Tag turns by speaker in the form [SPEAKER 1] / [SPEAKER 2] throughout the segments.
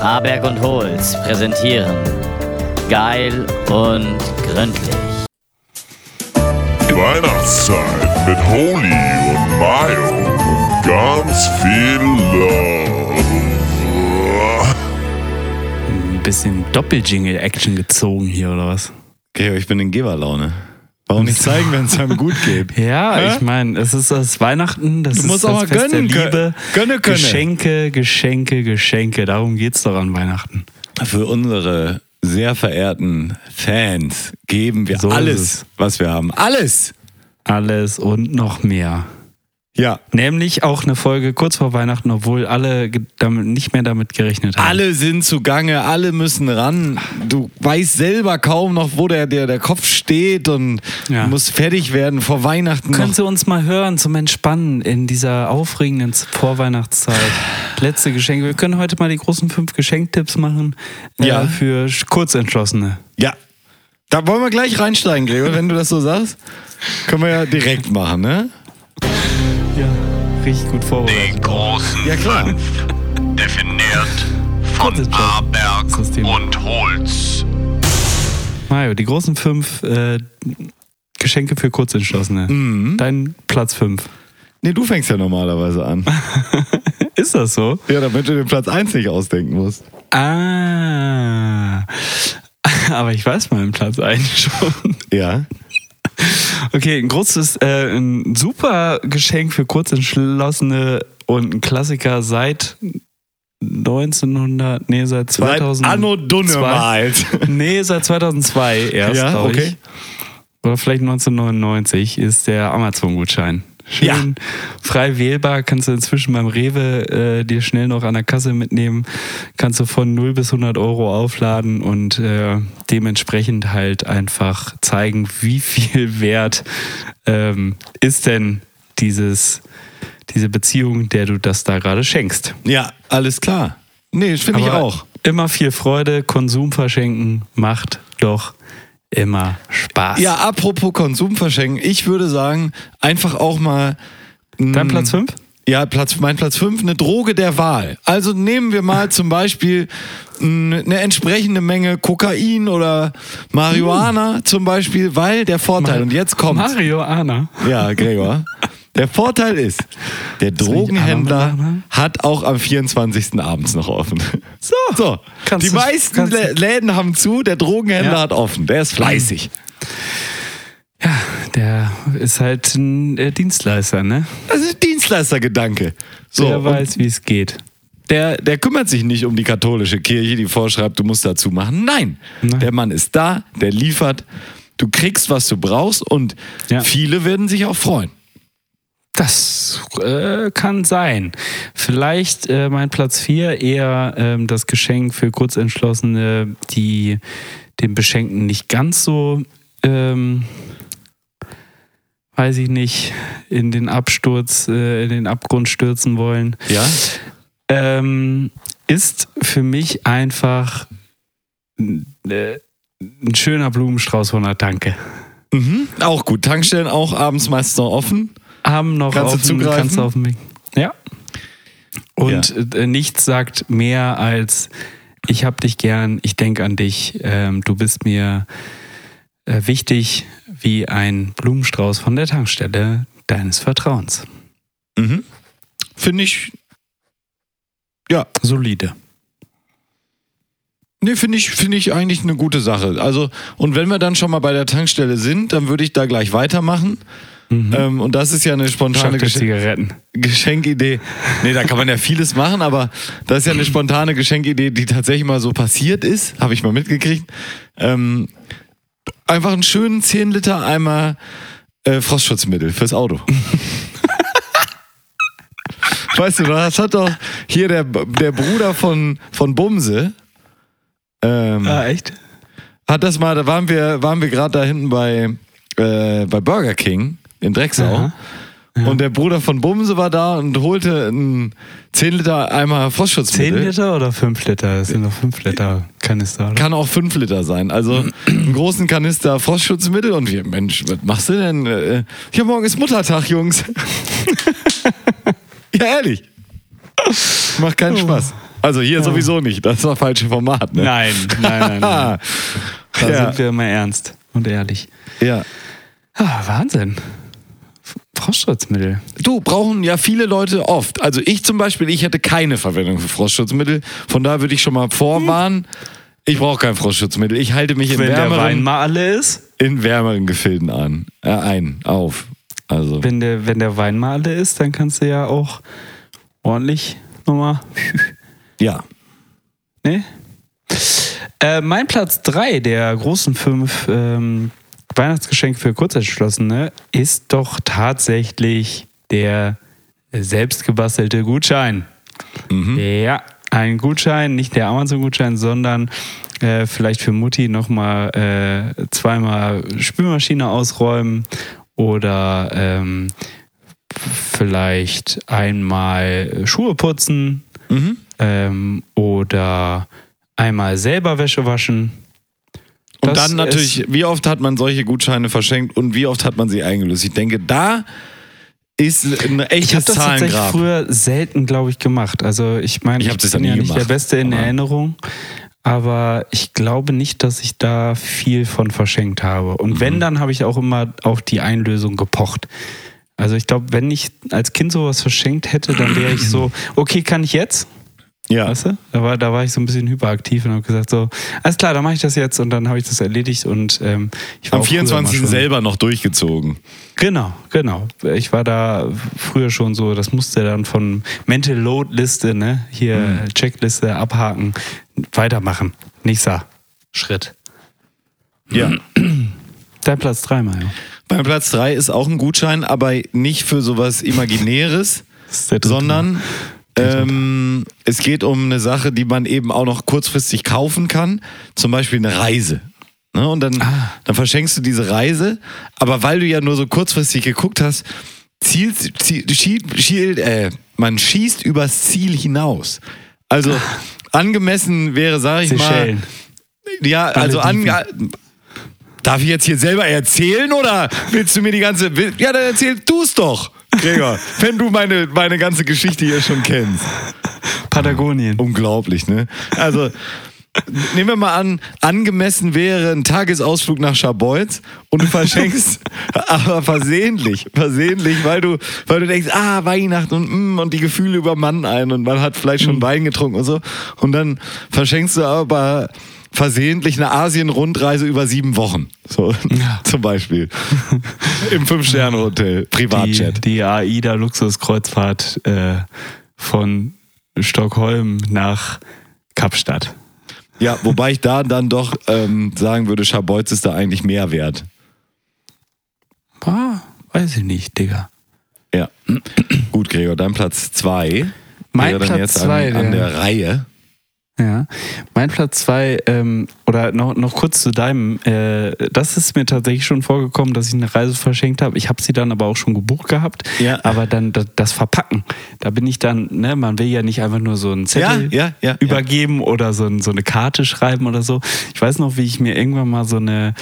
[SPEAKER 1] Aberg und Holz präsentieren Geil und gründlich.
[SPEAKER 2] Die Weihnachtszeit mit Holy und Mayo und ganz viel Love.
[SPEAKER 3] Ein bisschen Doppeljingle-Action gezogen hier, oder was?
[SPEAKER 4] Okay, ich bin in Geberlaune. Warum nicht zeigen, wenn es einem gut geht?
[SPEAKER 3] Ja,
[SPEAKER 4] Hä?
[SPEAKER 3] ich meine, es ist das Weihnachten, das
[SPEAKER 4] Du
[SPEAKER 3] ist
[SPEAKER 4] musst
[SPEAKER 3] das
[SPEAKER 4] auch mal
[SPEAKER 3] Fest
[SPEAKER 4] gönnen
[SPEAKER 3] der
[SPEAKER 4] können.
[SPEAKER 3] Liebe.
[SPEAKER 4] Gönne können.
[SPEAKER 3] Geschenke, Geschenke, Geschenke. Darum geht's doch an Weihnachten.
[SPEAKER 4] Für unsere sehr verehrten Fans geben wir
[SPEAKER 3] So
[SPEAKER 4] alles,
[SPEAKER 3] es.
[SPEAKER 4] was wir haben. Alles!
[SPEAKER 3] Alles und noch mehr.
[SPEAKER 4] Ja.
[SPEAKER 3] Nämlich auch eine Folge kurz vor Weihnachten, obwohl alle damit, nicht mehr damit gerechnet haben.
[SPEAKER 4] Alle sind zugange, alle müssen ran. Du weißt selber kaum noch, wo der, der, der Kopf steht und
[SPEAKER 3] Ja.
[SPEAKER 4] muss fertig werden vor Weihnachten.
[SPEAKER 3] Können. Sie uns mal hören zum Entspannen in dieser aufregenden Vorweihnachtszeit? Letzte Geschenke. Wir können heute mal die großen fünf Geschenktipps machen äh,
[SPEAKER 4] Ja.
[SPEAKER 3] für Sch- Kurzentschlossene.
[SPEAKER 4] Ja. Da wollen wir gleich reinsteigen, Gregor, wenn du das so sagst. Können wir ja direkt machen, ne?
[SPEAKER 3] Richtig gut vorbereitet.
[SPEAKER 5] Die großen
[SPEAKER 4] Ja, klar.
[SPEAKER 5] fünf, definiert von. Aberg und Holz.
[SPEAKER 3] Mario, die großen fünf äh, Geschenke für Kurzentschlossene.
[SPEAKER 4] Mhm.
[SPEAKER 3] Dein Platz fünf.
[SPEAKER 4] Nee, du fängst ja normalerweise an.
[SPEAKER 3] Ist das so?
[SPEAKER 4] Ja, damit du den Platz 1 nicht ausdenken musst.
[SPEAKER 3] Ah. Aber ich weiß meinen Platz eigentlich schon.
[SPEAKER 4] Ja.
[SPEAKER 3] Okay, ein großes, äh, ein super Geschenk für Kurzentschlossene und ein Klassiker seit 1900, nee, seit 2000.
[SPEAKER 4] Seit Anno Dunnemals.
[SPEAKER 3] Nee, seit 2002 erst,
[SPEAKER 4] Ja, okay.
[SPEAKER 3] ich. Oder vielleicht 1999 ist der Amazon-Gutschein. Schön
[SPEAKER 4] Ja.
[SPEAKER 3] frei wählbar, kannst du inzwischen beim Rewe äh, dir schnell noch an der Kasse mitnehmen. Kannst du von 0 bis 100 Euro aufladen und äh, dementsprechend halt einfach zeigen, wie viel wert ähm, ist denn dieses, diese Beziehung, der du das da gerade schenkst.
[SPEAKER 4] Ja, alles klar. Nee, das finde ich auch.
[SPEAKER 3] Immer viel Freude, Konsum verschenken macht doch immer Spaß.
[SPEAKER 4] Ja, apropos Konsum verschenken, ich würde sagen, einfach auch mal.
[SPEAKER 3] Dein Platz 5?
[SPEAKER 4] Ja, Platz, mein Platz 5, eine Droge der Wahl. Also nehmen wir mal zum Beispiel eine entsprechende Menge Kokain oder Marihuana zum Beispiel, weil der Vorteil, und jetzt kommt.
[SPEAKER 3] Mario Anna.
[SPEAKER 4] Ja, Gregor. Der Vorteil ist, der Drogenhändler
[SPEAKER 3] mit
[SPEAKER 4] hat auch am 24. abends noch offen.
[SPEAKER 3] So.
[SPEAKER 4] So, die meisten
[SPEAKER 3] du-
[SPEAKER 4] Lä- Läden haben zu, der Drogenhändler
[SPEAKER 3] Ja.
[SPEAKER 4] hat offen. Der ist fleißig.
[SPEAKER 3] Ja, der ist halt ein äh, Dienstleister, ne?
[SPEAKER 4] Das ist Dienstleistergedanke. So,
[SPEAKER 3] der weiß, wie es geht.
[SPEAKER 4] der, der kümmert sich nicht um die katholische Kirche, die vorschreibt, du musst dazu machen. Nein,
[SPEAKER 3] Nein.
[SPEAKER 4] der Mann ist da, der liefert. Du kriegst, was du brauchst und
[SPEAKER 3] Ja.
[SPEAKER 4] viele werden sich auch freuen.
[SPEAKER 3] Das äh, kann sein. Vielleicht äh, mein Platz 4 eher ähm, das Geschenk für Kurzentschlossene, die den Beschenkten nicht ganz so, ähm, weiß ich nicht, in den Absturz, äh, in den Abgrund stürzen wollen.
[SPEAKER 4] Ja?
[SPEAKER 3] ähm, ist für mich einfach äh, ein schöner Blumenstrauß von der Tanke.
[SPEAKER 4] Mhm. Auch gut. Tankstellen auch abends meistens noch offen.
[SPEAKER 3] Haben noch
[SPEAKER 4] Kannst du
[SPEAKER 3] auf dem-
[SPEAKER 4] zugreifen?
[SPEAKER 3] Kannst du auf Weg. Ja. Und Äh, nichts sagt mehr als ich hab dich gern, ich denk an dich, ähm, du bist mir äh, wichtig wie ein Blumenstrauß von der Tankstelle deines Vertrauens.
[SPEAKER 4] Mhm. Finde ich. Ja,
[SPEAKER 3] Solide.
[SPEAKER 4] nee, finde ich, finde ich eigentlich eine gute Sache. Also, und wenn wir dann schon mal bei der Tankstelle sind, dann würde ich da gleich weitermachen. Ähm, und das ist ja eine spontane
[SPEAKER 3] Schock der
[SPEAKER 4] Gesch
[SPEAKER 3] Zigaretten.
[SPEAKER 4] Geschenkidee. Nee, da kann man ja vieles machen, aber das ist ja eine spontane Geschenkidee, die tatsächlich mal so passiert ist. Habe ich mal mitgekriegt. Ähm, einfach einen schönen 10 Liter Eimer äh, Frostschutzmittel fürs Auto. weißt du, das hat doch hier der, der Bruder von, von Bumse. Ähm,
[SPEAKER 3] Ah, echt?
[SPEAKER 4] hat das mal, da waren wir, waren wir gerade da hinten bei, äh, bei Burger King in Drecksau.
[SPEAKER 3] Aha.
[SPEAKER 4] Und der Bruder von Bumse war da und holte einen 10 Liter Eimer
[SPEAKER 3] 10
[SPEAKER 4] Frostschutzmittel.
[SPEAKER 3] Liter oder 5 Liter? Das sind doch 5 Liter Kanister, oder?
[SPEAKER 4] Kann auch 5 Liter sein. Also einen großen Kanister Frostschutzmittel und wir, Mensch, was machst du denn? Äh, Ja, morgen ist Muttertag, Jungs. ja, ehrlich. Macht keinen Spaß. Also hier sowieso nicht. Das war falsche Format. Ne?
[SPEAKER 3] Nein, nein, nein, nein. Da
[SPEAKER 4] Ja.
[SPEAKER 3] sind wir immer ernst und ehrlich.
[SPEAKER 4] Ja.
[SPEAKER 3] Ah, Wahnsinn. Frostschutzmittel.
[SPEAKER 4] Du, brauchen ja viele Leute oft. Also ich zum Beispiel, ich hätte keine Verwendung für Frostschutzmittel. Von daher würde ich schon mal vorwarnen, ich brauche kein Frostschutzmittel. Ich halte mich in
[SPEAKER 3] Wenn der Wein
[SPEAKER 4] wärmeren,
[SPEAKER 3] mal alle ist,
[SPEAKER 4] in wärmeren Gefilden an. Äh, ein, auf. Also,
[SPEAKER 3] wenn der, wenn der Wein mal alle ist, dann kannst du ja auch ordentlich nochmal.
[SPEAKER 4] ja.
[SPEAKER 3] Ne? Äh, mein Platz 3 der großen fünf ähm, Weihnachtsgeschenke für Kurzentschlossene ist doch tatsächlich der selbstgebastelte Gutschein. Ja, ein Gutschein, nicht der Amazon-Gutschein, sondern äh, vielleicht für Mutti nochmal äh, zweimal Spülmaschine ausräumen oder ähm, vielleicht einmal Schuhe putzen ähm, oder einmal selber Wäsche waschen.
[SPEAKER 4] Und dann natürlich, wie oft hat man solche Gutscheine verschenkt und wie oft hat man sie eingelöst? Ich denke, da ist ein
[SPEAKER 3] Ich habe
[SPEAKER 4] echtes
[SPEAKER 3] das tatsächlich
[SPEAKER 4] Zahlengrab.
[SPEAKER 3] früher selten, glaube ich, gemacht. Also ich meine,
[SPEAKER 4] Ich
[SPEAKER 3] ich, bin
[SPEAKER 4] ja nie
[SPEAKER 3] nicht der
[SPEAKER 4] gemacht,
[SPEAKER 3] Beste in
[SPEAKER 4] aber-
[SPEAKER 3] Erinnerung, aber ich glaube nicht, dass ich da viel von verschenkt habe. Und
[SPEAKER 4] Mhm.
[SPEAKER 3] wenn, dann habe ich auch immer auf die Einlösung gepocht. Also ich glaube, wenn ich als Kind sowas verschenkt hätte, dann wäre ich so, okay, kann ich jetzt?
[SPEAKER 4] Ja.
[SPEAKER 3] Weißt du? Da war, da war ich so ein bisschen hyperaktiv und habe gesagt, so, alles klar, dann mache ich das jetzt und dann habe ich das erledigt und ähm, ich war
[SPEAKER 4] Am
[SPEAKER 3] auch früher immer
[SPEAKER 4] 24.
[SPEAKER 3] schon-
[SPEAKER 4] selber noch durchgezogen.
[SPEAKER 3] Genau, genau. Ich war da früher schon so, das musste dann von Mental Load Liste, ne, hier
[SPEAKER 4] Mhm.
[SPEAKER 3] Checkliste abhaken, weitermachen. Nächster Schritt.
[SPEAKER 4] Ja.
[SPEAKER 3] Dein Platz 3, Mario.
[SPEAKER 4] Beim Platz 3 ist auch ein Gutschein, aber nicht für sowas Imaginäres, sondern ähm, es geht um eine Sache, die man eben auch noch kurzfristig kaufen kann, zum Beispiel eine Reise. Ne? Und dann,
[SPEAKER 3] Ah.
[SPEAKER 4] dann verschenkst du diese Reise, aber weil du ja nur so kurzfristig geguckt hast, zielt, zielt, schielt, schielt, äh, man schießt übers Ziel hinaus. Also angemessen wäre, sag ich mal,
[SPEAKER 3] Seychellen.
[SPEAKER 4] ja, also an,
[SPEAKER 3] Malediven.
[SPEAKER 4] Darf ich jetzt hier selber erzählen oder willst du mir die ganze. Ja, dann erzähl du es doch, Gregor. wenn du meine, meine ganze Geschichte hier schon kennst.
[SPEAKER 3] Patagonien.
[SPEAKER 4] Unglaublich, ne? Also. Nehmen wir mal an, angemessen wäre ein Tagesausflug nach Scharbeutz und du verschenkst, aber versehentlich, versehentlich, weil du, weil du denkst, ah, Weihnachten und, mm, und die Gefühle übermannen einen und man hat vielleicht schon Wein getrunken und so. Und dann verschenkst du aber versehentlich eine Asien-Rundreise über sieben Wochen. So, zum Beispiel. Im Fünf-Sterne-Hotel,
[SPEAKER 3] Die,
[SPEAKER 4] Privatjet.
[SPEAKER 3] die AIDA Luxuskreuzfahrt äh, von Stockholm nach Kapstadt.
[SPEAKER 4] Ja, wobei ich da dann doch ähm, sagen würde, Scharbeutz ist da eigentlich mehr wert.
[SPEAKER 3] Ah, weiß ich nicht, Digga.
[SPEAKER 4] Ja. Gut, Gregor, dein Platz zwei
[SPEAKER 3] Mein
[SPEAKER 4] wäre dann
[SPEAKER 3] Platz
[SPEAKER 4] jetzt
[SPEAKER 3] zwei,
[SPEAKER 4] an, an
[SPEAKER 3] der-
[SPEAKER 4] der Reihe.
[SPEAKER 3] Ja, mein Platz zwei, ähm, oder noch, noch kurz zu deinem, äh, das ist mir tatsächlich schon vorgekommen, dass ich eine Reise verschenkt habe. Ich habe sie dann aber auch schon gebucht gehabt.
[SPEAKER 4] Ja.
[SPEAKER 3] Aber dann das, das Verpacken, da bin ich dann, ne, man will ja nicht einfach nur so einen Zettel
[SPEAKER 4] Ja, ja, ja,
[SPEAKER 3] übergeben oder so, ein, so eine Karte schreiben oder so. Ich weiß noch, wie ich mir irgendwann mal so eine,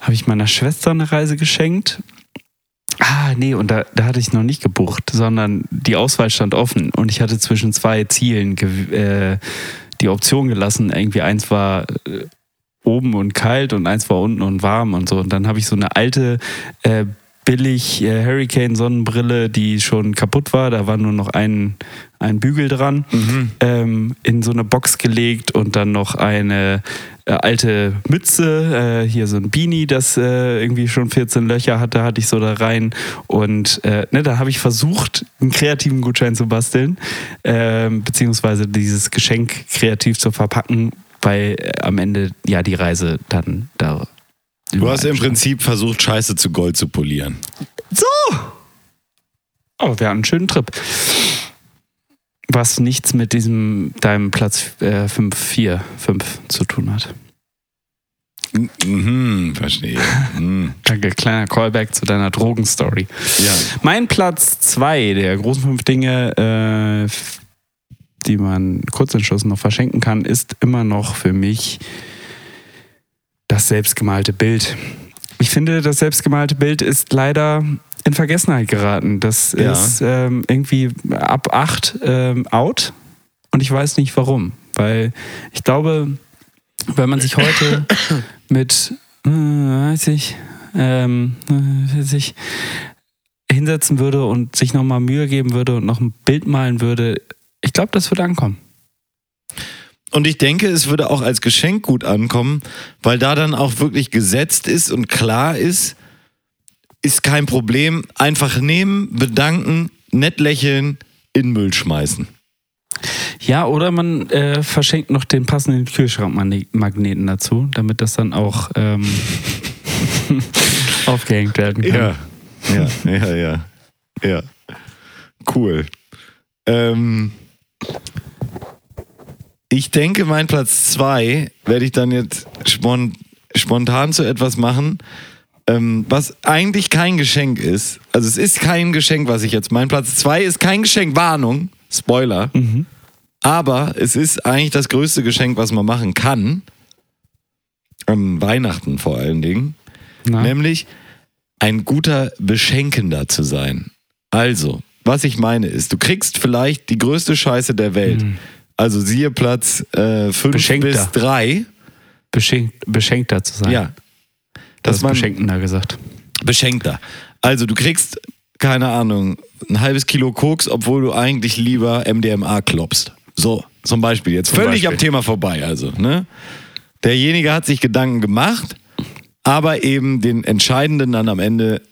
[SPEAKER 3] habe ich meiner Schwester eine Reise geschenkt. Ah, nee, und da, da hatte ich noch nicht gebucht, sondern die Auswahl stand offen und ich hatte zwischen zwei Zielen äh, die Option gelassen. Irgendwie eins war äh, oben und kalt und eins war unten und warm und so. Und dann habe ich so eine alte, äh, billig äh, Hurricane-Sonnenbrille, die schon kaputt war. Da war nur noch ein, ein Bügel dran, ähm, in so eine Box gelegt und dann noch eine äh, alte Mütze, äh, hier so ein Beanie, das äh, irgendwie schon 14 Löcher hatte, hatte ich so da rein. Und äh, ne, da habe ich versucht, einen kreativen Gutschein zu basteln, ähm, beziehungsweise dieses Geschenk kreativ zu verpacken, weil äh, am Ende ja die Reise dann da.
[SPEAKER 4] Du hast im. Prinzip versucht, Scheiße zu Gold zu polieren.
[SPEAKER 3] So! Oh, wir hatten einen schönen Trip. Was nichts mit diesem deinem Platz 5, 4, 5 zu tun hat.
[SPEAKER 4] Mhm, verstehe. Mhm.
[SPEAKER 3] Danke, kleiner Callback zu deiner Drogenstory.
[SPEAKER 4] Ja.
[SPEAKER 3] Mein Platz 2 der großen fünf Dinge, äh, die man kurzentschlossen noch verschenken kann, ist immer noch für mich das selbstgemalte Bild. Ich finde, das selbstgemalte Bild ist leider in Vergessenheit geraten. Das
[SPEAKER 4] Ja.
[SPEAKER 3] ist ähm, irgendwie ab 8 ähm, out. und ich weiß nicht warum. Weil ich glaube, wenn man sich heute mit, äh, weiß ich, ähm, äh, weiß ich, hinsetzen würde und sich nochmal Mühe geben würde und noch ein Bild malen würde, ich glaube, das würde ankommen.
[SPEAKER 4] Und ich denke, es würde auch als Geschenk gut ankommen, weil da dann auch wirklich gesetzt ist und klar ist, ist kein Problem. Einfach nehmen, bedanken, nett lächeln, in Müll schmeißen.
[SPEAKER 3] Ja, oder man äh, verschenkt noch den passenden Kühlschrankmagneten dazu, damit das dann auch ähm, aufgehängt werden kann.
[SPEAKER 4] Ja, ja, ja, ja. Ja. Cool. Ähm, ich denke, mein Platz zwei werde ich dann jetzt spon spontan zu etwas machen, ähm, was eigentlich kein Geschenk ist. Also es ist kein Geschenk, was ich jetzt. Mein Platz zwei ist kein Geschenk, Warnung, Spoiler. Aber es ist eigentlich das größte Geschenk, was man machen kann. Am Weihnachten vor allen Dingen.
[SPEAKER 3] Na?
[SPEAKER 4] Nämlich ein guter Beschenkender zu sein. Also, was ich meine ist, du kriegst vielleicht die größte Scheiße der Welt. Also siehe Platz 5
[SPEAKER 3] Beschenkter.
[SPEAKER 4] bis 3.
[SPEAKER 3] Beschenkt, beschenkter zu sein.
[SPEAKER 4] Ja.
[SPEAKER 3] das
[SPEAKER 4] man
[SPEAKER 3] beschenkender gesagt.
[SPEAKER 4] Beschenkter. Also du kriegst, keine Ahnung, ein halbes Kilo Koks, obwohl du eigentlich lieber MDMA klopst. So, zum Beispiel jetzt.
[SPEAKER 3] Zum
[SPEAKER 4] Völlig am
[SPEAKER 3] Beispiel.
[SPEAKER 4] Thema vorbei, also. Ne? Derjenige hat sich Gedanken gemacht, aber eben den Entscheidenden dann am Ende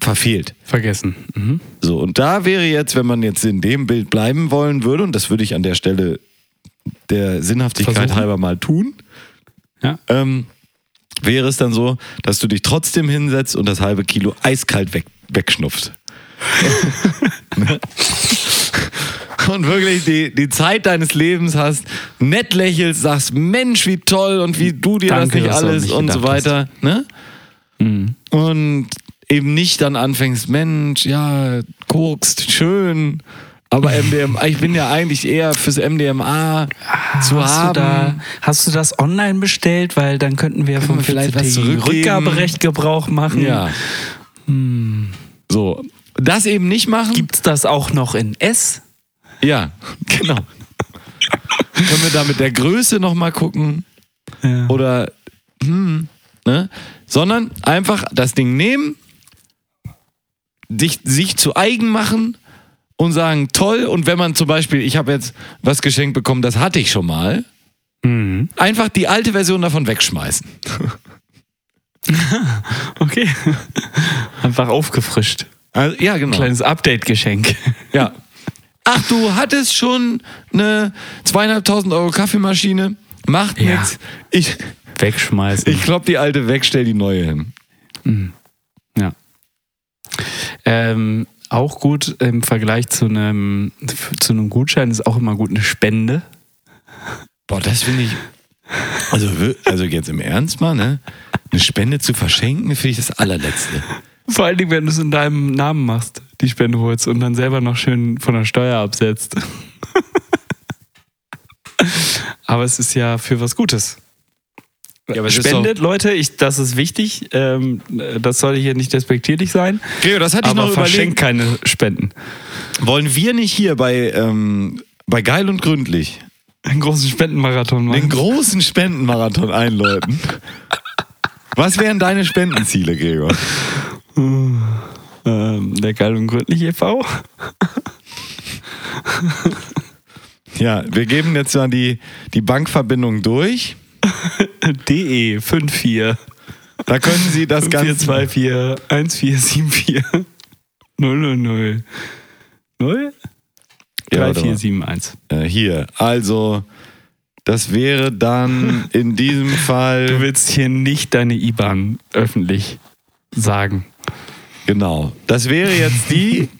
[SPEAKER 4] verfehlt.
[SPEAKER 3] Vergessen. Mhm.
[SPEAKER 4] So, und da wäre jetzt, wenn man jetzt in dem Bild bleiben wollen würde, und das würde ich an der Stelle der Sinnhaftigkeit
[SPEAKER 3] Versuchen.
[SPEAKER 4] halber mal tun,
[SPEAKER 3] Ja.
[SPEAKER 4] ähm, wäre es dann so, dass du dich trotzdem hinsetzt und das halbe Kilo eiskalt weg, wegschnupfst. Ne? und wirklich die, die Zeit deines Lebens hast, nett lächelst, sagst, Mensch, wie toll und wie du dir
[SPEAKER 3] Danke,
[SPEAKER 4] das nicht alles und so weiter. Ne?
[SPEAKER 3] Mhm.
[SPEAKER 4] Und eben nicht dann anfängst, Mensch, ja, kokst, schön. Aber MDMA, ich bin ja eigentlich eher fürs MDMA zu
[SPEAKER 3] hast
[SPEAKER 4] haben.
[SPEAKER 3] Du da, hast du das online bestellt? Weil dann könnten wir vom
[SPEAKER 4] vielleicht was
[SPEAKER 3] 14-tägigen
[SPEAKER 4] zurückgeben?
[SPEAKER 3] Rückgaberecht Gebrauch machen.
[SPEAKER 4] Ja.
[SPEAKER 3] Hm.
[SPEAKER 4] So. Das eben nicht machen.
[SPEAKER 3] Gibt es das auch noch in S?
[SPEAKER 4] Ja, genau. Können wir da mit der Größe nochmal gucken?
[SPEAKER 3] Ja.
[SPEAKER 4] Oder, hm, ne? Sondern einfach das Ding nehmen, sich, sich zu eigen machen und sagen, toll. Und wenn man zum Beispiel, ich habe jetzt was geschenkt bekommen, das hatte ich schon mal,
[SPEAKER 3] Mhm.
[SPEAKER 4] einfach die alte Version davon wegschmeißen.
[SPEAKER 3] Okay. Einfach aufgefrischt.
[SPEAKER 4] Also, ja, genau.
[SPEAKER 3] Kleines Update-Geschenk.
[SPEAKER 4] Ja. Ach, du hattest schon eine zweieinhalbtausend Euro Kaffeemaschine. Macht
[SPEAKER 3] Ja.
[SPEAKER 4] nichts. Ich,
[SPEAKER 3] Wegschmeißen.
[SPEAKER 4] ich klopp die alte weg, stell die neue hin.
[SPEAKER 3] Ja. Ähm, auch gut im Vergleich zu einem, zu einem Gutschein ist auch immer gut eine Spende.
[SPEAKER 4] Boah, das finde ich. Also, also jetzt im Ernst mal, ne? Eine Spende zu verschenken, finde ich das allerletzte.
[SPEAKER 3] Vor allen Dingen, wenn du es in deinem Namen machst, die Spende holst und dann selber noch schön von der Steuer absetzt. Aber es ist ja für was Gutes.
[SPEAKER 4] Ja,
[SPEAKER 3] Spendet, Leute, ich, das ist wichtig. Ähm, das soll hier nicht despektierlich sein.
[SPEAKER 4] Gregor, das hatte ich
[SPEAKER 3] Aber
[SPEAKER 4] noch
[SPEAKER 3] verschenkt keine Spenden.
[SPEAKER 4] Wollen wir nicht hier bei, ähm, bei Geil und Gründlich
[SPEAKER 3] Einen großen Spendenmarathon machen.
[SPEAKER 4] den großen Spendenmarathon einläuten? Was wären deine Spendenziele, Gregor?
[SPEAKER 3] ähm, der Geil und Gründlich e.V.
[SPEAKER 4] Ja, wir geben jetzt mal die, die Bankverbindung durch.
[SPEAKER 3] DE 54
[SPEAKER 4] Da können Sie das Ganze.
[SPEAKER 3] 424 1474 000 0
[SPEAKER 4] Ja, warte mal.
[SPEAKER 3] 3471.
[SPEAKER 4] Äh, hier, also, das wäre dann in diesem
[SPEAKER 3] Du
[SPEAKER 4] Fall.
[SPEAKER 3] willst hier nicht deine IBAN öffentlich sagen.
[SPEAKER 4] Genau. Das wäre jetzt die.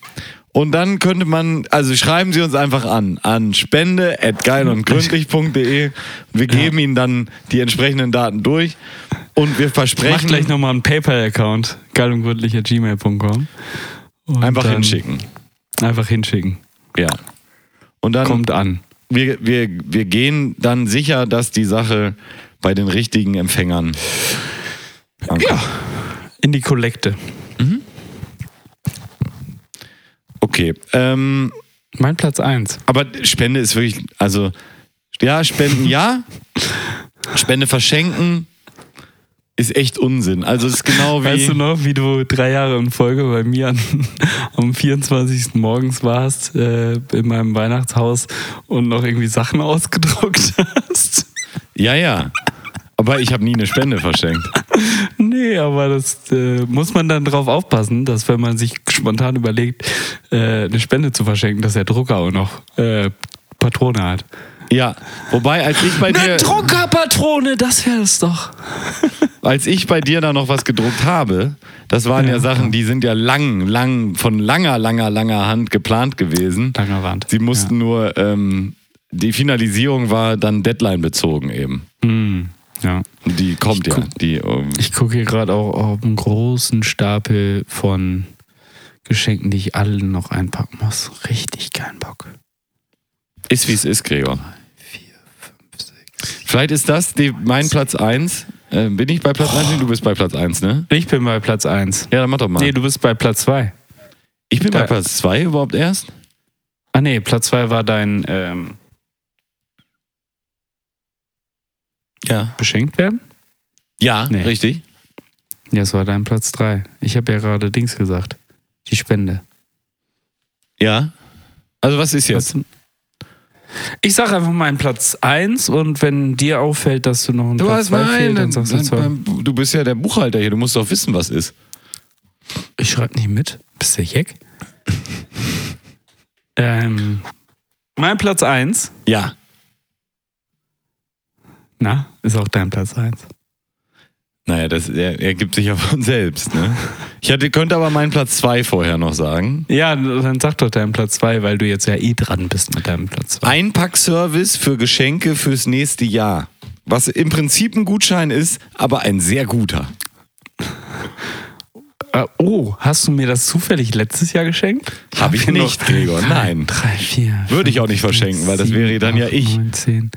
[SPEAKER 4] Und dann könnte man, also schreiben Sie uns einfach an, an spende at geilundgründlich.de. Wir geben Ihnen dann die entsprechenden Daten durch. Und wir
[SPEAKER 3] Mach
[SPEAKER 4] versprechen,
[SPEAKER 3] gleich nochmal einen PayPal-Account. geilundgründlich.gmail.com. Und
[SPEAKER 4] einfach
[SPEAKER 3] dann
[SPEAKER 4] hinschicken.
[SPEAKER 3] Einfach hinschicken.
[SPEAKER 4] Ja. Und dann,
[SPEAKER 3] Kommt an.
[SPEAKER 4] wir, wir, wir gehen dann sicher, dass die Sache bei den richtigen Empfängern ankommt.
[SPEAKER 3] In die Kollekte.
[SPEAKER 4] Okay. Ähm,
[SPEAKER 3] Mein Platz 1.
[SPEAKER 4] Aber Spende ist wirklich, also, ja, Spenden ja. Spende verschenken ist echt Unsinn. Also, es ist genau wie.
[SPEAKER 3] Weißt du noch, wie du drei Jahre in Folge bei mir an, am 24. morgens warst äh, in meinem Weihnachtshaus und noch irgendwie Sachen ausgedruckt hast?
[SPEAKER 4] Ja, ja. Aber ich habe nie eine Spende verschenkt.
[SPEAKER 3] Nee, aber das äh, muss man dann drauf aufpassen, dass wenn man sich spontan überlegt, äh, eine Spende zu verschenken, dass der Drucker auch noch äh, Patrone hat.
[SPEAKER 4] Ja, wobei, als ich bei dir,
[SPEAKER 3] Druckerpatrone, das wäre es doch.
[SPEAKER 4] als ich bei dir da noch was gedruckt habe, das waren ja,
[SPEAKER 3] Ja.
[SPEAKER 4] Sachen, die sind ja lang, lang, von langer, langer, langer Hand geplant gewesen.
[SPEAKER 3] Langer Wand.
[SPEAKER 4] Sie mussten nur, ähm, die Finalisierung war dann Deadline bezogen eben.
[SPEAKER 3] Hm, ja.
[SPEAKER 4] Die kommt ja. Die, ähm,
[SPEAKER 3] Ich gucke hier gerade auch auf einen großen Stapel von Geschenken, die ich alle noch einpacken muss. Richtig keinen Bock.
[SPEAKER 4] ist wie es ist, Gregor. Vielleicht ist das die, mein Platz 1. Äh, bin ich bei Platz 1? Nee, du bist bei Platz 1, ne?
[SPEAKER 3] Ich bin bei Platz 1.
[SPEAKER 4] Ja, dann mach doch mal.
[SPEAKER 3] Nee, du bist bei Platz 2.
[SPEAKER 4] ich bin bei
[SPEAKER 3] da-
[SPEAKER 4] Platz 2 überhaupt erst?
[SPEAKER 3] Ah nee, Platz 2 war dein ähm,
[SPEAKER 4] Ja.
[SPEAKER 3] beschenkt werden?
[SPEAKER 4] Ja,
[SPEAKER 3] Nee.
[SPEAKER 4] richtig.
[SPEAKER 3] Ja, es war dein Platz 3. Ich habe ja gerade Dings gesagt. Die Spende.
[SPEAKER 4] Ja. Also was ist jetzt?
[SPEAKER 3] Ich sage einfach meinen Platz 1 und wenn dir auffällt, dass du noch einen
[SPEAKER 4] Du
[SPEAKER 3] Platz
[SPEAKER 4] hast
[SPEAKER 3] 2
[SPEAKER 4] nein,
[SPEAKER 3] fehlt, dann sagst du
[SPEAKER 4] dann, du bist ja der Buchhalter hier, du musst doch wissen, was ist.
[SPEAKER 3] Ich schreibe nicht mit. Bist du Jeck? ähm, mein Platz 1.
[SPEAKER 4] Ja.
[SPEAKER 3] Na, ist auch dein Platz 1.
[SPEAKER 4] Naja, das er, ergibt sich ja von selbst, ne? Ich hatte, könnte aber meinen Platz 2 vorher noch sagen.
[SPEAKER 3] Ja, dann sag doch deinen Platz 2, weil du jetzt ja eh dran bist mit deinem Platz 2.
[SPEAKER 4] Einpackservice für Geschenke fürs nächste Jahr. Was im Prinzip ein Gutschein ist, aber ein sehr guter.
[SPEAKER 3] Äh, oh, hast du mir das zufällig letztes Jahr geschenkt?
[SPEAKER 4] Hab ich nicht, Gregor, nein.
[SPEAKER 3] 3, 4.
[SPEAKER 4] Würde ich auch nicht verschenken, weil das wäre dann ja ich.
[SPEAKER 3] 9, 10,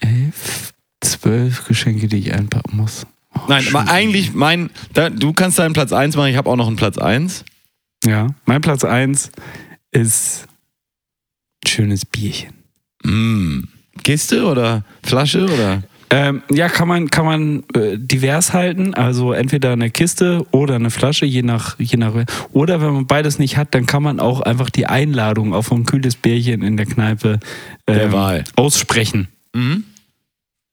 [SPEAKER 3] 11, 12 Geschenke, die ich einpacken muss. Oh,
[SPEAKER 4] Nein, aber eigentlich mein, da, du kannst deinen Platz 1 machen, ich habe auch noch einen Platz 1.
[SPEAKER 3] Ja, mein Platz 1 ist ein schönes Bierchen.
[SPEAKER 4] Mm. Kiste oder Flasche oder?
[SPEAKER 3] Ähm, ja, kann man, kann man äh, divers halten. Also entweder eine Kiste oder eine Flasche, je nach, je nach. Oder wenn man beides nicht hat, dann kann man auch einfach die Einladung auf ein kühles Bierchen in der Kneipe
[SPEAKER 4] Der
[SPEAKER 3] ähm,
[SPEAKER 4] Wahl.
[SPEAKER 3] aussprechen.
[SPEAKER 4] Mhm.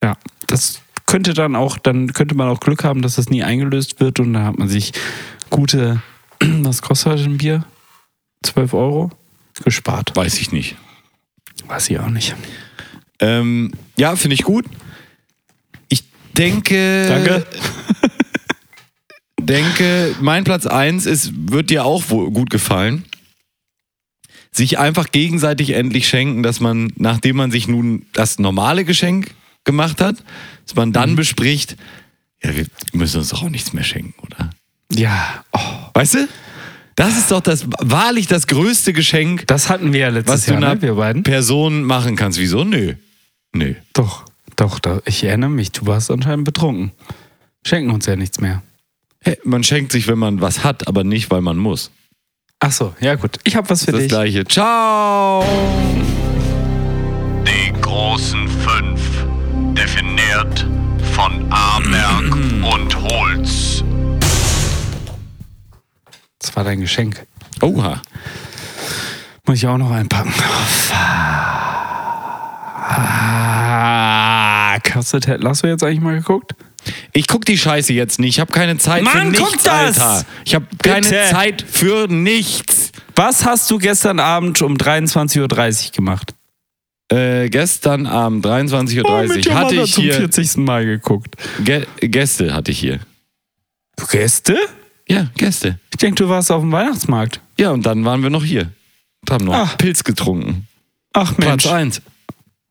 [SPEAKER 3] Ja, das könnte dann auch, dann könnte man auch Glück haben, dass das nie eingelöst wird und dann hat man sich gute, was kostet heute ein Bier? 12 Euro? Gespart.
[SPEAKER 4] Weiß ich nicht.
[SPEAKER 3] Weiß ich auch nicht.
[SPEAKER 4] Ähm, ja, finde ich gut. Ich denke.
[SPEAKER 3] Danke.
[SPEAKER 4] denke, mein Platz 1 ist, wird dir auch wohl gut gefallen. Sich einfach gegenseitig endlich schenken, dass man, nachdem man sich nun das normale Geschenk gemacht hat, dass man dann bespricht, ja, wir müssen uns doch auch nichts mehr schenken, oder?
[SPEAKER 3] Ja, oh,
[SPEAKER 4] Weißt du? Das ist doch das wahrlich das größte Geschenk,
[SPEAKER 3] das hatten wir ja letztes
[SPEAKER 4] was du
[SPEAKER 3] Jahr,
[SPEAKER 4] einer
[SPEAKER 3] ne, wir beiden.
[SPEAKER 4] Person machen kannst. Wieso? Nö. Nö.
[SPEAKER 3] Doch, doch, doch, ich erinnere mich, du warst anscheinend betrunken. Schenken uns ja nichts mehr.
[SPEAKER 4] Hey, Man schenkt sich, wenn man was hat, aber nicht, weil man muss.
[SPEAKER 3] Ach so, ja gut. Ich habe was für
[SPEAKER 4] Das
[SPEAKER 3] dich.
[SPEAKER 4] gleiche. Ciao!
[SPEAKER 5] Die großen fünf, definiert von Amerk und Holz.
[SPEAKER 3] Das war dein Geschenk.
[SPEAKER 4] Oha.
[SPEAKER 3] Muss ich auch noch einpacken. Ah, kostet Ted Lasso jetzt eigentlich mal geguckt?
[SPEAKER 4] Ich guck die Scheiße jetzt nicht. Ich habe keine Zeit für
[SPEAKER 3] Mann, guck
[SPEAKER 4] nichts,
[SPEAKER 3] das!
[SPEAKER 4] Alter. Ich habe keine. Zeit für nichts.
[SPEAKER 3] Was hast du gestern Abend um 23.30 Uhr gemacht?
[SPEAKER 4] Äh, gestern Abend 23.30 Uhr hatte ich
[SPEAKER 3] zum
[SPEAKER 4] hier
[SPEAKER 3] 40. Mal geguckt.
[SPEAKER 4] Gä Gäste hatte ich hier.
[SPEAKER 3] Gäste?
[SPEAKER 4] Ja, Gäste.
[SPEAKER 3] Ich denke, du warst auf dem Weihnachtsmarkt.
[SPEAKER 4] Ja, und dann waren wir noch hier. Und haben noch
[SPEAKER 3] Ach.
[SPEAKER 4] Pilz getrunken.
[SPEAKER 3] Ach Mensch.
[SPEAKER 4] Platz 1.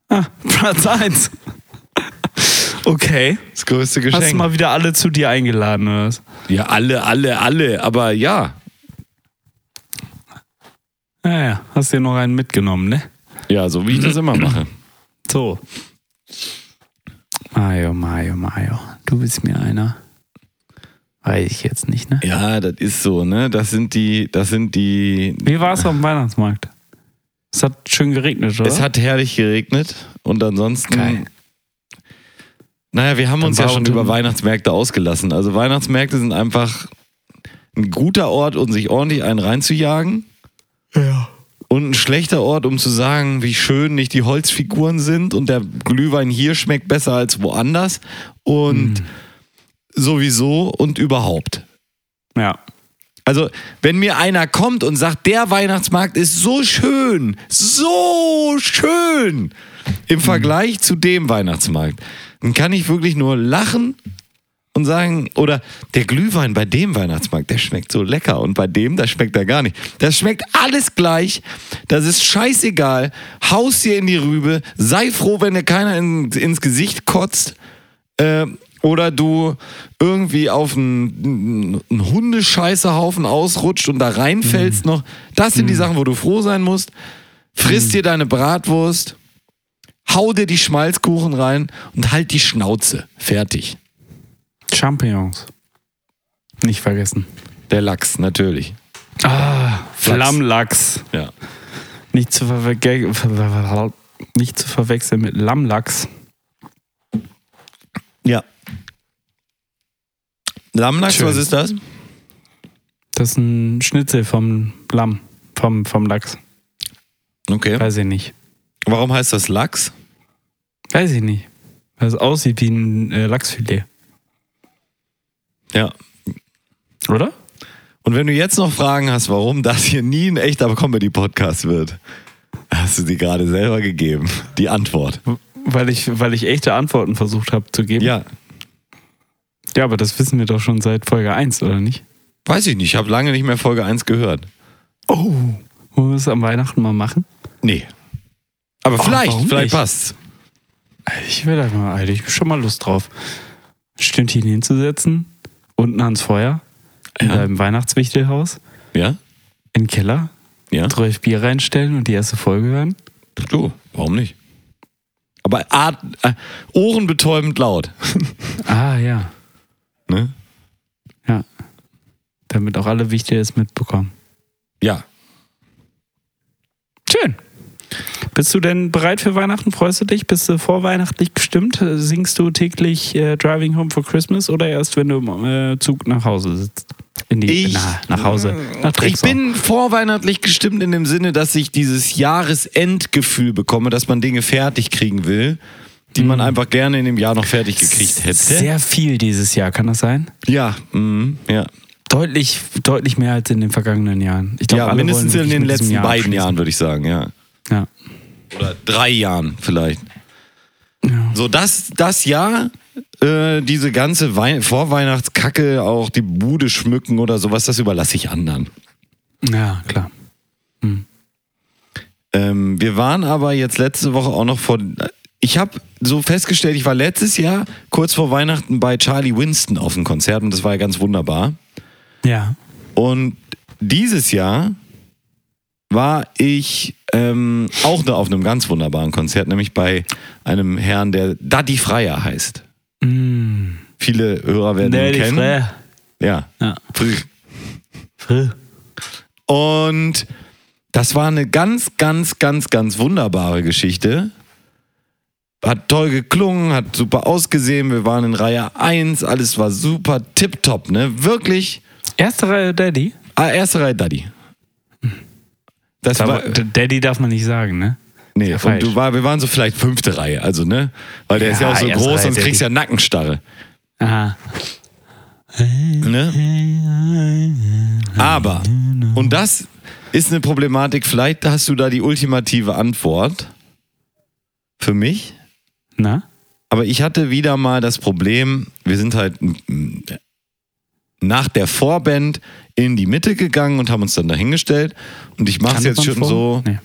[SPEAKER 3] Ah, Platz 1. okay.
[SPEAKER 4] Das größte
[SPEAKER 3] Hast du
[SPEAKER 4] Geschenk.
[SPEAKER 3] mal wieder alle zu dir eingeladen, oder was?
[SPEAKER 4] ja, alle, alle, alle. Aber ja.
[SPEAKER 3] Ja, ja. Hast dir noch einen mitgenommen, ne?
[SPEAKER 4] Ja, so wie ich das immer mache.
[SPEAKER 3] So. Mario, Mario, Mario. Du bist mir einer. Weiß ich jetzt nicht, ne?
[SPEAKER 4] Ja, das ist so, ne? Das sind die, das sind die.
[SPEAKER 3] Wie war es auf dem Weihnachtsmarkt? Es hat schön geregnet, oder?
[SPEAKER 4] Es hat herrlich geregnet und ansonsten.
[SPEAKER 3] Geil.
[SPEAKER 4] Naja, wir haben
[SPEAKER 3] Dann
[SPEAKER 4] uns ja schon über Weihnachtsmärkte ausgelassen. Also Weihnachtsmärkte sind einfach ein guter Ort, um sich ordentlich einen reinzujagen.
[SPEAKER 3] ja.
[SPEAKER 4] Und ein schlechter Ort, um zu sagen, wie schön nicht die Holzfiguren sind und der Glühwein hier schmeckt besser als woanders. Und sowieso und überhaupt.
[SPEAKER 3] Ja.
[SPEAKER 4] Also, wenn mir einer kommt und sagt, der Weihnachtsmarkt ist so schön, so schön im Vergleich zu dem Weihnachtsmarkt, dann kann ich wirklich nur lachen und sagen, oder der Glühwein bei dem Weihnachtsmarkt, der schmeckt so lecker und bei dem, das schmeckt er gar nicht. Das schmeckt alles gleich, das ist scheißegal, haus dir in die Rübe, sei froh, wenn dir keiner in, ins Gesicht kotzt. Äh, oder du irgendwie auf einen, einen Hundescheißehaufen ausrutscht und da reinfällst noch. Das sind die Sachen, wo du froh sein musst. Friss dir deine Bratwurst, hau dir die Schmalzkuchen rein und halt die Schnauze. Fertig.
[SPEAKER 3] Champignons. Nicht vergessen.
[SPEAKER 4] Der Lachs, natürlich.
[SPEAKER 3] Ah, Flammlachs.
[SPEAKER 4] Ja.
[SPEAKER 3] Nicht zu, verwe nicht zu verwechseln mit Lammlachs.
[SPEAKER 4] Ja. Lammlachs,
[SPEAKER 3] Schön.
[SPEAKER 4] was ist das?
[SPEAKER 3] Das ist ein Schnitzel vom Lamm. Vom, vom Lachs.
[SPEAKER 4] Okay.
[SPEAKER 3] Weiß ich nicht.
[SPEAKER 4] Warum heißt das Lachs?
[SPEAKER 3] Weiß ich nicht. Weil es aussieht wie ein äh, Lachsfilet.
[SPEAKER 4] Ja.
[SPEAKER 3] Oder?
[SPEAKER 4] Und wenn du jetzt noch Fragen hast, warum das hier nie ein echter Comedy-Podcast wird, hast du sie gerade selber gegeben. Die Antwort.
[SPEAKER 3] Weil ich, weil ich echte Antworten versucht habe zu geben.
[SPEAKER 4] Ja.
[SPEAKER 3] Ja, aber das wissen wir doch schon seit Folge 1, oder nicht?
[SPEAKER 4] Weiß ich nicht. Ich habe lange nicht mehr Folge 1 gehört.
[SPEAKER 3] Oh. Wollen wir es am Weihnachten mal machen?
[SPEAKER 4] Nee. Aber
[SPEAKER 3] Ach,
[SPEAKER 4] vielleicht, vielleicht
[SPEAKER 3] nicht?
[SPEAKER 4] passt's.
[SPEAKER 3] Ich will einfach mal, ich hab schon mal Lust drauf. Stündchen hinzusetzen, unten ans Feuer, in
[SPEAKER 4] Ja.
[SPEAKER 3] deinem Weihnachtswichtelhaus,
[SPEAKER 4] Ja?
[SPEAKER 3] in den Keller,
[SPEAKER 4] Ja?
[SPEAKER 3] zwölf Bier reinstellen und die erste Folge hören.
[SPEAKER 4] Du, warum nicht? Aber Art, äh, ohrenbetäubend laut.
[SPEAKER 3] Ah, ja.
[SPEAKER 4] Ne?
[SPEAKER 3] Ja. Damit auch alle Wichtiges mitbekommen.
[SPEAKER 4] Ja.
[SPEAKER 3] Schön. Bist du denn bereit für Weihnachten? Freust du dich? Bist du vorweihnachtlich gestimmt? Singst du täglich äh, Driving Home for Christmas oder erst, wenn du im äh, Zug nach Hause sitzt? In die,
[SPEAKER 4] Ich-
[SPEAKER 3] na, nach Hause. Nach
[SPEAKER 4] Ich bin vorweihnachtlich gestimmt in dem Sinne, dass ich dieses Jahresendgefühl bekomme, dass man Dinge fertig kriegen will, die man einfach gerne in dem Jahr noch fertig gekriegt hätte.
[SPEAKER 3] Sehr viel dieses Jahr, kann das sein?
[SPEAKER 4] ja, mhm, ja.
[SPEAKER 3] Deutlich, deutlich mehr als in den vergangenen Jahren. Ich glaub,
[SPEAKER 4] ja, mindestens in den letzten beiden
[SPEAKER 3] abschließen.
[SPEAKER 4] Jahren, würde ich sagen, ja.
[SPEAKER 3] Ja.
[SPEAKER 4] Oder drei Jahren vielleicht.
[SPEAKER 3] Ja.
[SPEAKER 4] So, das, das Jahr, äh, diese ganze Wei Vorweihnachtskacke, auch die Bude schmücken oder sowas, das überlasse ich anderen.
[SPEAKER 3] ja, klar.
[SPEAKER 4] Ähm, wir waren aber jetzt letzte Woche auch noch vor. Ich habe so festgestellt, ich war letztes Jahr kurz vor Weihnachten bei Charlie Winston auf dem Konzert und das war ja ganz wunderbar.
[SPEAKER 3] Ja.
[SPEAKER 4] Und dieses Jahr war ich ähm, auch da auf einem ganz wunderbaren Konzert, nämlich bei einem Herrn, der Daddy Freier heißt.
[SPEAKER 3] Mm.
[SPEAKER 4] Viele Hörer werden ihn
[SPEAKER 3] Daddy
[SPEAKER 4] kennen.
[SPEAKER 3] Frère.
[SPEAKER 4] Ja.
[SPEAKER 3] Ja.
[SPEAKER 4] Früh.
[SPEAKER 3] Frère.
[SPEAKER 4] Und das war eine ganz, ganz, ganz, ganz wunderbare Geschichte. Hat toll geklungen, hat super ausgesehen. Wir waren in Reihe 1, alles war super tipptopp, ne? Wirklich.
[SPEAKER 3] Erste Reihe Daddy?
[SPEAKER 4] Ah, erste Reihe Daddy. Das war,
[SPEAKER 3] Daddy darf man nicht sagen, ne?
[SPEAKER 4] nee,
[SPEAKER 3] ja
[SPEAKER 4] und du war, wir waren so vielleicht fünfte Reihe, also, ne? Weil der ist ja
[SPEAKER 3] Ja,
[SPEAKER 4] auch so groß,
[SPEAKER 3] Reihe
[SPEAKER 4] sonst kriegst du ja. Nackenstarre.
[SPEAKER 3] Aha.
[SPEAKER 4] Ne? Aber, und das ist eine Problematik, vielleicht hast du da die ultimative Antwort für mich.
[SPEAKER 3] Na?
[SPEAKER 4] Aber ich hatte wieder mal das Problem, wir sind halt nach der Vorband in die Mitte gegangen und haben uns dann dahingestellt. Und ich mache es jetzt schon
[SPEAKER 3] vor?
[SPEAKER 4] so,
[SPEAKER 3] Nee.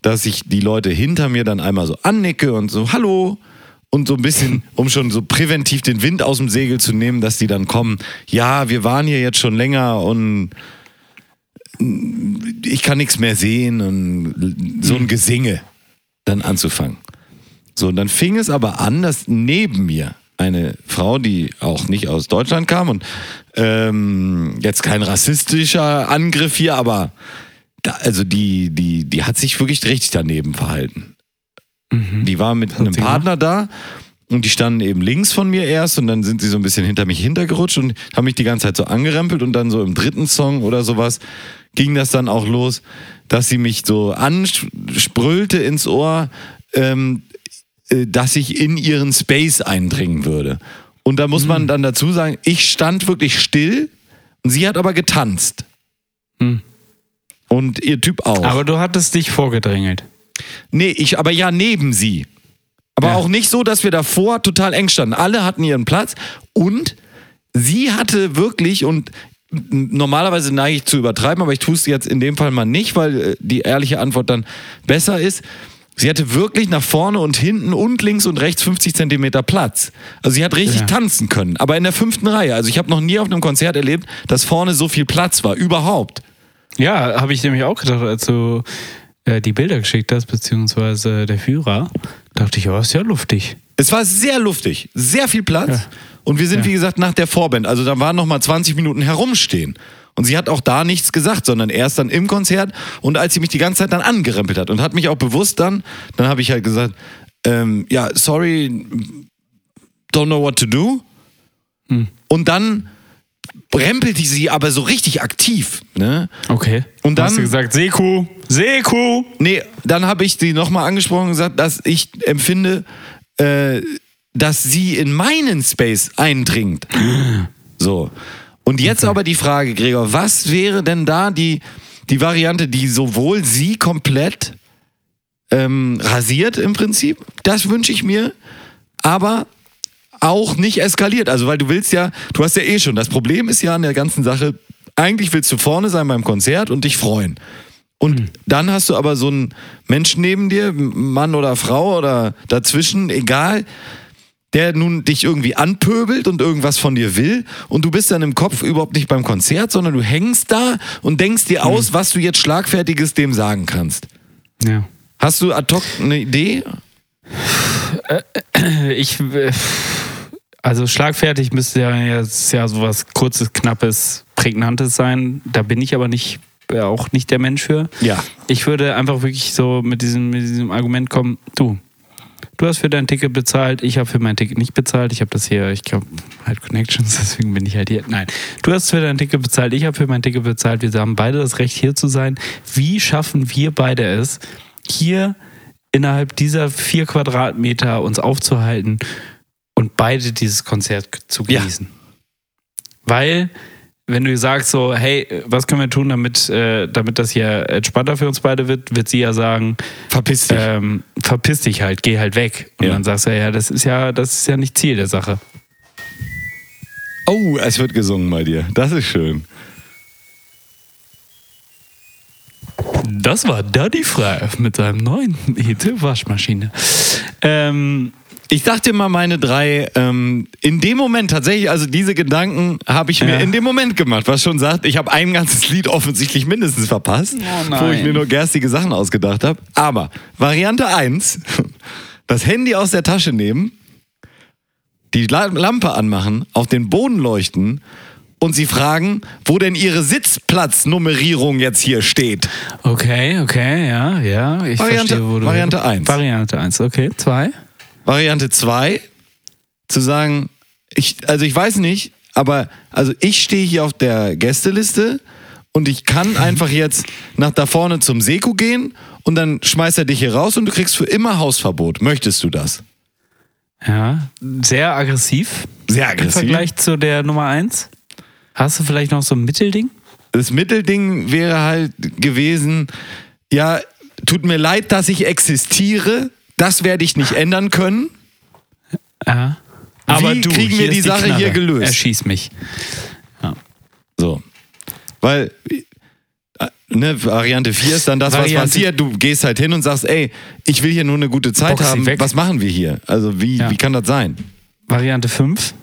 [SPEAKER 4] dass ich die Leute hinter mir dann einmal so annicke und so, hallo. Und so ein bisschen, um schon so präventiv den Wind aus dem Segel zu nehmen, dass die dann kommen, ja, wir waren hier jetzt schon länger und ich kann nichts mehr sehen und so ein Gesinge dann anzufangen. So, und dann fing es aber an, dass neben mir eine Frau, die auch nicht aus Deutschland kam und ähm, jetzt kein rassistischer Angriff hier, aber da, also die, die, die hat sich wirklich richtig daneben verhalten. Die war mit einem? Partner da und die standen eben links von mir erst und dann sind sie so ein bisschen hinter mich hintergerutscht und haben mich die ganze Zeit so angerempelt und dann so im dritten Song oder sowas ging das dann auch los, dass sie mich so ansprüllte ins Ohr, ähm, äh, dass ich in ihren Space eindringen würde. Und da muss
[SPEAKER 3] Hm.
[SPEAKER 4] man dann dazu sagen, ich stand wirklich still und sie hat aber getanzt.
[SPEAKER 3] Hm.
[SPEAKER 4] Und ihr Typ auch.
[SPEAKER 3] Aber du hattest dich vorgedrängelt.
[SPEAKER 4] Nee, ich, aber ja, neben sie. Aber
[SPEAKER 3] Ja.
[SPEAKER 4] auch nicht so, dass wir davor total eng standen. Alle hatten ihren Platz und sie hatte wirklich und normalerweise neige ich zu übertreiben, aber ich tue es jetzt in dem Fall mal nicht, weil äh, die ehrliche Antwort dann besser ist. Sie hatte wirklich nach vorne und hinten und links und rechts 50 Zentimeter Platz. Also sie hat richtig
[SPEAKER 3] Ja.
[SPEAKER 4] tanzen können, aber in der fünften Reihe. Also ich habe noch nie auf einem Konzert erlebt, dass vorne so viel Platz war, überhaupt.
[SPEAKER 3] Ja, habe ich nämlich auch gedacht, als du äh, die Bilder geschickt hast, beziehungsweise der Führer, dachte ich, oh, ist ja luftig.
[SPEAKER 4] Es war sehr luftig, sehr viel Platz.
[SPEAKER 3] Ja.
[SPEAKER 4] Und wir sind,
[SPEAKER 3] Ja.
[SPEAKER 4] wie gesagt, nach der Vorband. Also da waren noch mal 20 Minuten herumstehen. Und sie hat auch da nichts gesagt, sondern erst dann im Konzert und als sie mich die ganze Zeit dann angerempelt hat und hat mich auch bewusst dann, dann habe ich halt gesagt, ähm, ja, sorry, don't know what to do.
[SPEAKER 3] Hm.
[SPEAKER 4] Und dann rempelte sie aber so richtig aktiv. Ne?
[SPEAKER 3] Okay.
[SPEAKER 4] Und dann-
[SPEAKER 3] hast du gesagt, Seekuh, Seekuh.
[SPEAKER 4] Nee, dann habe ich sie nochmal angesprochen und gesagt, dass ich empfinde, äh, dass sie in meinen Space eindringt. So. Und jetzt aber die Frage, Gregor, was wäre denn da die, die Variante, die sowohl sie komplett ähm, rasiert im Prinzip, das wünsche ich mir, aber auch nicht eskaliert. Also, weil du willst ja, du hast ja eh schon, das Problem ist ja an der ganzen Sache, eigentlich willst du vorne sein beim Konzert und dich freuen. Und dann hast du aber so einen Menschen neben dir, Mann oder Frau oder dazwischen, egal, der nun dich irgendwie anpöbelt und irgendwas von dir will und du bist dann im Kopf überhaupt nicht beim Konzert, sondern du hängst da und denkst dir aus, was du jetzt schlagfertiges dem sagen kannst.
[SPEAKER 3] Ja.
[SPEAKER 4] Hast du ad hoc eine Idee?
[SPEAKER 3] Ich, äh, also schlagfertig müsste ja jetzt ja sowas kurzes, knappes, prägnantes sein. Da bin ich aber nicht, äh, auch nicht der Mensch für.
[SPEAKER 4] Ja.
[SPEAKER 3] Ich würde einfach wirklich so mit diesem, mit diesem Argument kommen, du, du hast für dein Ticket bezahlt, ich habe für mein Ticket nicht bezahlt. Ich habe das hier, ich glaube, halt Connections, deswegen bin ich halt hier. Nein, du hast für dein Ticket bezahlt, ich habe für mein Ticket bezahlt. Wir haben beide das Recht, hier zu sein. Wie schaffen wir beide es, hier innerhalb dieser vier Quadratmeter uns aufzuhalten und beide dieses Konzert zu
[SPEAKER 4] Ja.
[SPEAKER 3] genießen? Weil wenn du sagst so, hey, was können wir tun, damit, äh, damit das hier entspannter für uns beide wird, wird sie ja sagen,
[SPEAKER 4] Verpiss dich.
[SPEAKER 3] ähm, verpiss dich halt, geh halt weg. Und
[SPEAKER 4] Ja.
[SPEAKER 3] dann sagst du ja, das ist ja, das ist ja nicht Ziel der Sache.
[SPEAKER 4] Oh, es wird gesungen bei dir. Das ist schön.
[SPEAKER 3] Das war Daddy Frei mit seinem neuen Hit Waschmaschine. Ähm,
[SPEAKER 4] Ich dachte mal, meine drei, ähm, in dem Moment tatsächlich, also diese Gedanken habe ich mir
[SPEAKER 3] Ja.
[SPEAKER 4] in dem Moment gemacht, was schon sagt, ich habe ein ganzes Lied offensichtlich mindestens verpasst,
[SPEAKER 3] Oh
[SPEAKER 4] wo ich mir nur gerstige Sachen ausgedacht habe. Aber Variante 1, das Handy aus der Tasche nehmen, die La Lampe anmachen, auf den Boden leuchten und sie fragen, wo denn ihre Sitzplatznummerierung jetzt hier steht.
[SPEAKER 3] okay, okay, ja, ja. Ich
[SPEAKER 4] Variante-
[SPEAKER 3] verstehe, wo du
[SPEAKER 4] Variante eins.
[SPEAKER 3] Variante 1, okay. Zwei.
[SPEAKER 4] Variante 2, zu sagen, ich, also ich weiß nicht, aber also ich stehe hier auf der Gästeliste und ich kann einfach jetzt nach da vorne zum Seko gehen und dann schmeißt er dich hier raus und du kriegst für immer Hausverbot. Möchtest du das?
[SPEAKER 3] Ja, sehr aggressiv.
[SPEAKER 4] Sehr
[SPEAKER 3] Im Vergleich zu der Nummer 1. Hast du vielleicht noch so ein Mittelding?
[SPEAKER 4] Das Mittelding wäre halt gewesen, ja, tut mir leid, dass ich existiere. Das werde ich nicht ändern können.
[SPEAKER 3] Ja. Aber
[SPEAKER 4] Wie
[SPEAKER 3] du,
[SPEAKER 4] kriegen wir die Sache
[SPEAKER 3] Knarre.
[SPEAKER 4] hier gelöst?
[SPEAKER 3] Erschieß mich.
[SPEAKER 4] So. Weil, äh, ne, Variante 4 ist dann das,
[SPEAKER 3] Variante-
[SPEAKER 4] was passiert. Du gehst halt hin und sagst, ey, ich will hier nur eine gute Zeit
[SPEAKER 3] Box sie
[SPEAKER 4] haben.
[SPEAKER 3] weg.
[SPEAKER 4] Was machen wir hier? Also, wie,
[SPEAKER 3] Ja.
[SPEAKER 4] wie kann das sein?
[SPEAKER 3] Variante 5.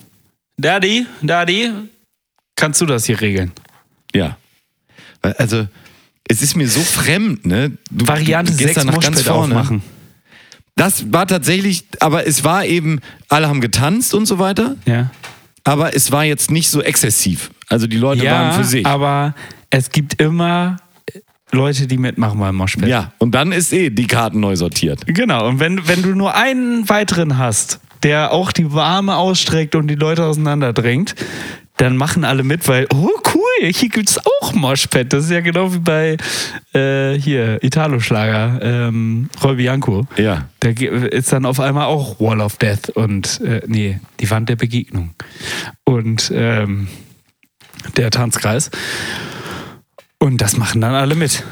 [SPEAKER 3] Daddy, Daddy, kannst du das hier regeln?
[SPEAKER 4] Ja. Also, es ist mir so fremd, ne? Du,
[SPEAKER 3] Variante
[SPEAKER 4] du gehst
[SPEAKER 3] 6
[SPEAKER 4] da nach ganz vorne.
[SPEAKER 3] aufmachen.
[SPEAKER 4] Das war tatsächlich, aber es war eben, alle haben getanzt und so weiter,
[SPEAKER 3] Ja.
[SPEAKER 4] aber es war jetzt nicht so exzessiv. Also die Leute
[SPEAKER 3] ja,
[SPEAKER 4] waren für sich.
[SPEAKER 3] aber es gibt immer Leute, die mitmachen beim Moshpit.
[SPEAKER 4] Ja, und dann ist eh die Karten neu sortiert.
[SPEAKER 3] Genau, und wenn, wenn du nur einen weiteren hast, der auch die Warme ausstreckt und die Leute auseinanderdrängt, dann machen alle mit, weil, oh cool, hier gibt es auch Moshpad. Das ist ja genau wie bei äh, hier, Italo-Schlager, ähm, Roy Bianco.
[SPEAKER 4] Ja.
[SPEAKER 3] Da ist dann auf einmal auch Wall of Death und, äh, nee, die Wand der Begegnung. Und ähm, der Tanzkreis. Und das machen dann alle mit.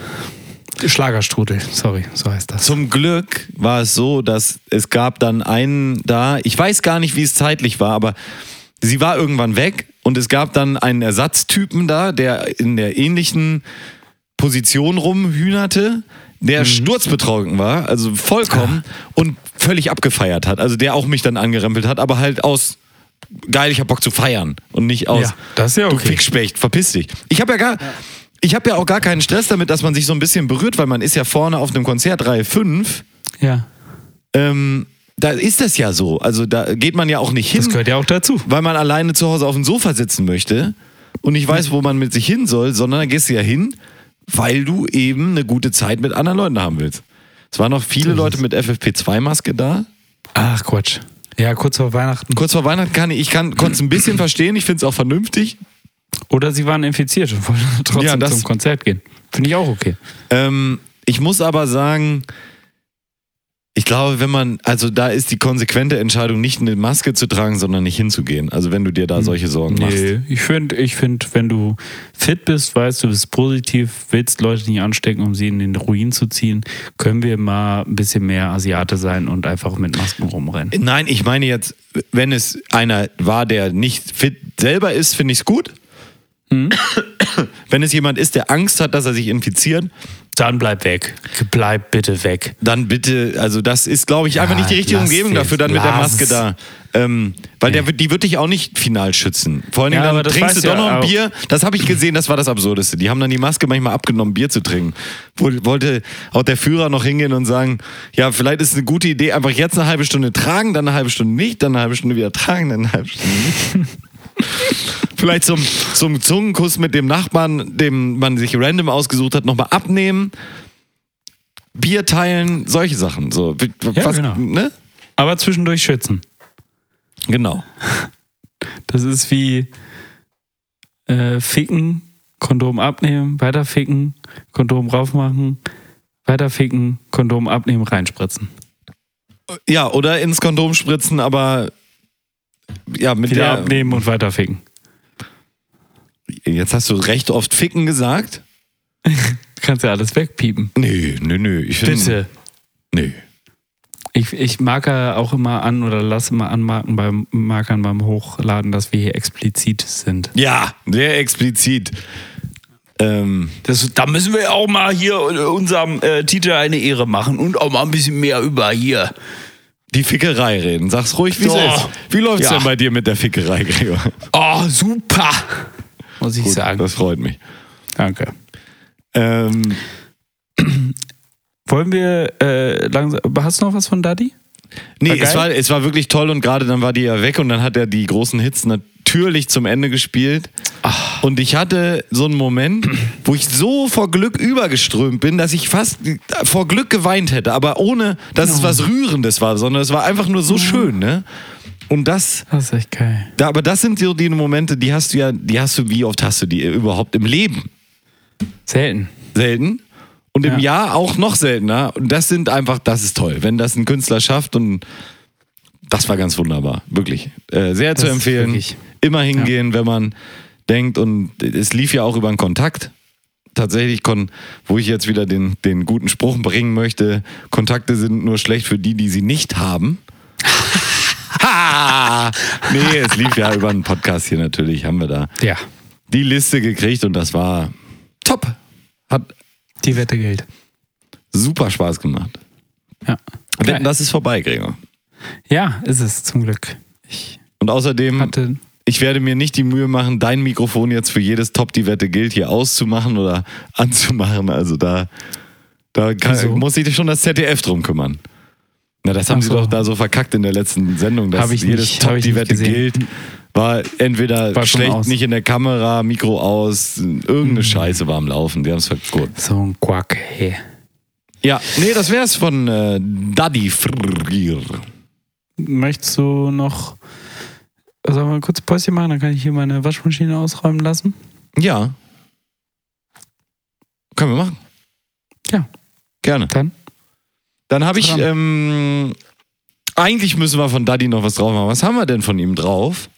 [SPEAKER 3] Schlagerstrudel, sorry, so heißt das.
[SPEAKER 4] Zum Glück war es so, dass es gab dann einen da, ich weiß gar nicht, wie es zeitlich war, aber sie war irgendwann weg und es gab dann einen Ersatztypen da, der in der ähnlichen Position rumhühnerte, der sturzbetrunken war, also vollkommen und völlig abgefeiert hat. Also der auch mich dann angerempelt hat, aber halt aus geil, ich hab Bock zu feiern und nicht aus
[SPEAKER 3] Ja, das ist ja
[SPEAKER 4] du
[SPEAKER 3] okay.
[SPEAKER 4] Fickspecht, verpiss dich. Ich habe ja gar ich habe ja auch gar keinen Stress damit, dass man sich so ein bisschen berührt, weil man ist ja vorne auf einem Konzert Reihe 5
[SPEAKER 3] Ja,
[SPEAKER 4] ähm, da ist das ja so. Also da geht man ja auch nicht hin,
[SPEAKER 3] das gehört ja auch dazu.
[SPEAKER 4] weil man alleine zu Hause auf dem Sofa sitzen möchte und nicht weiß, wo man mit sich hin soll, sondern da gehst du ja hin, weil du eben eine gute Zeit mit anderen Leuten haben willst. Es waren noch viele Leute mit FFP2-Maske da.
[SPEAKER 3] Ach Quatsch. Ja, kurz vor Weihnachten.
[SPEAKER 4] Kurz vor Weihnachten kann ich, ich kann, konnte es ein bisschen verstehen, ich finde es auch vernünftig.
[SPEAKER 3] Oder sie waren infiziert und wollten trotzdem
[SPEAKER 4] Ja, das-
[SPEAKER 3] zum Konzert gehen. Finde ich auch okay.
[SPEAKER 4] Ähm, ich muss aber sagen, ich glaube, wenn man, also da ist die konsequente Entscheidung, nicht eine Maske zu tragen, sondern nicht hinzugehen. Also wenn du dir da solche Sorgen machst.
[SPEAKER 3] Nee, ich finde, ich find, wenn du fit bist, weißt du, bist positiv, willst Leute nicht anstecken, um sie in den Ruin zu ziehen, können wir mal ein bisschen mehr Asiate sein und einfach mit Masken rumrennen.
[SPEAKER 4] Nein, ich meine jetzt, wenn es einer war, der nicht fit selber ist, finde ich es gut. Wenn es jemand ist, der Angst hat, dass er sich infiziert,
[SPEAKER 3] Dann bleib weg. Bleib bitte weg.
[SPEAKER 4] dann bitte, also das ist, glaube ich, einfach
[SPEAKER 3] Ja,
[SPEAKER 4] nicht die richtige Umgebung
[SPEAKER 3] es,
[SPEAKER 4] dafür, dann mit der Maske da. Ähm, weil der, wird- die wird dich auch nicht final schützen. Vor allen Dingen,
[SPEAKER 3] Ja,
[SPEAKER 4] dann trinkst du doch noch ein. Bier. Das habe ich gesehen, das war das Absurdeste. Die haben dann die Maske manchmal abgenommen, Bier zu trinken. Wollte auch der Führer noch hingehen und sagen, ja, vielleicht ist es eine gute Idee, einfach jetzt eine halbe Stunde tragen, dann eine halbe Stunde nicht, dann eine halbe Stunde wieder tragen, dann eine halbe Stunde nicht. Vielleicht zum, zum Zungenkuss mit dem Nachbarn, dem man sich random ausgesucht hat, nochmal abnehmen. Bier teilen, solche Sachen. So,
[SPEAKER 3] Ja, genau.
[SPEAKER 4] ne?
[SPEAKER 3] Aber zwischendurch schützen.
[SPEAKER 4] Genau.
[SPEAKER 3] Das ist wie äh, ficken, Kondom abnehmen, weiter ficken, Kondom raufmachen, weiter ficken, Kondom abnehmen, reinspritzen.
[SPEAKER 4] Ja, oder ins Kondom spritzen, aber ja, mit
[SPEAKER 3] Wieder
[SPEAKER 4] der.
[SPEAKER 3] abnehmen und weiter ficken.
[SPEAKER 4] Jetzt hast du recht oft ficken gesagt.
[SPEAKER 3] Du kannst ja alles wegpiepen.
[SPEAKER 4] Nö, nö, nö. Ich find,
[SPEAKER 3] Bitte.
[SPEAKER 4] Nö.
[SPEAKER 3] Ich, ich marke auch immer an oder lasse immer anmarken beim Markern beim Hochladen, dass wir hier explizit sind.
[SPEAKER 4] Ja, sehr explizit. Ähm,
[SPEAKER 3] Das, da müssen wir auch mal hier unserem äh, Titel eine Ehre machen und auch mal ein bisschen mehr über hier.
[SPEAKER 4] die Fickerei reden. Sag's ruhig, wie es ist. Wie läuft's
[SPEAKER 3] Ja.
[SPEAKER 4] denn bei dir mit der Fickerei, Gregor?
[SPEAKER 3] Oh, super! Muss ich
[SPEAKER 4] Gut,
[SPEAKER 3] sagen.
[SPEAKER 4] das freut mich.
[SPEAKER 3] Danke.
[SPEAKER 4] Ähm,
[SPEAKER 3] Wollen wir äh, langsam. Hast du noch was von Daddy?
[SPEAKER 4] nee,
[SPEAKER 3] War
[SPEAKER 4] es war, es war wirklich toll und gerade dann war die ja weg und dann hat er die großen Hits natürlich zum Ende gespielt. Und ich hatte so einen Moment, wo ich so vor Glück übergeströmt bin, dass ich fast vor Glück geweint hätte, aber ohne, dass es was Rührendes war, sondern es war einfach nur so schön, ne? Und das,
[SPEAKER 3] Das ist echt geil.
[SPEAKER 4] da, aber das sind so die Momente, die hast du ja, die hast du, wie oft hast du die überhaupt im Leben?
[SPEAKER 3] Selten.
[SPEAKER 4] selten und im
[SPEAKER 3] Ja.
[SPEAKER 4] Jahr auch noch seltener. Und das sind einfach, das ist toll, wenn das ein Künstler schafft und das war ganz wunderbar, wirklich. Äh, sehr zu
[SPEAKER 3] ist
[SPEAKER 4] empfehlen. Immer hingehen, wenn man denkt und es lief ja auch über einen Kontakt. Tatsächlich, kon, wo ich jetzt wieder den, den guten Spruch bringen möchte, Kontakte sind nur schlecht für die, die sie nicht haben. Nee, es lief ja über einen Podcast hier natürlich, haben wir da
[SPEAKER 3] Ja.
[SPEAKER 4] die Liste gekriegt und das war top. Hat
[SPEAKER 3] Die Wette gilt.
[SPEAKER 4] super Spaß gemacht.
[SPEAKER 3] Ja.
[SPEAKER 4] Wetten, das ist vorbei, Gregor.
[SPEAKER 3] Ja, ist es zum Glück. Ich
[SPEAKER 4] Und außerdem,
[SPEAKER 3] hatte.
[SPEAKER 4] ich werde mir nicht die Mühe machen, dein Mikrofon jetzt für jedes Top, die Wette gilt, hier auszumachen oder anzumachen. Also da, da kann,
[SPEAKER 3] Wieso?
[SPEAKER 4] muss sich schon das ZDF drum kümmern. Na, das haben
[SPEAKER 3] Ach
[SPEAKER 4] sie
[SPEAKER 3] so.
[SPEAKER 4] doch da so verkackt in der letzten Sendung, dass
[SPEAKER 3] Hab ich
[SPEAKER 4] jedes
[SPEAKER 3] nicht-
[SPEAKER 4] Top, die Wette gilt. War entweder
[SPEAKER 3] War
[SPEAKER 4] schlecht,
[SPEAKER 3] aus.
[SPEAKER 4] nicht in der Kamera, Mikro aus, irgendeine Scheiße war am Laufen. Die haben es verkürzt.
[SPEAKER 3] So ein Quack, hey.
[SPEAKER 4] Ja, nee, das wär's von äh, Daddy Frier.
[SPEAKER 3] Möchtest du noch. Sollen wir ein kurzes Päuschen machen? Dann kann ich hier meine Waschmaschine ausräumen lassen.
[SPEAKER 4] Ja. Können wir machen.
[SPEAKER 3] Ja.
[SPEAKER 4] Gerne.
[SPEAKER 3] Dann?
[SPEAKER 4] Dann habe ich, ähm, eigentlich müssen wir von Daddy noch was drauf machen. Was haben wir denn von ihm drauf?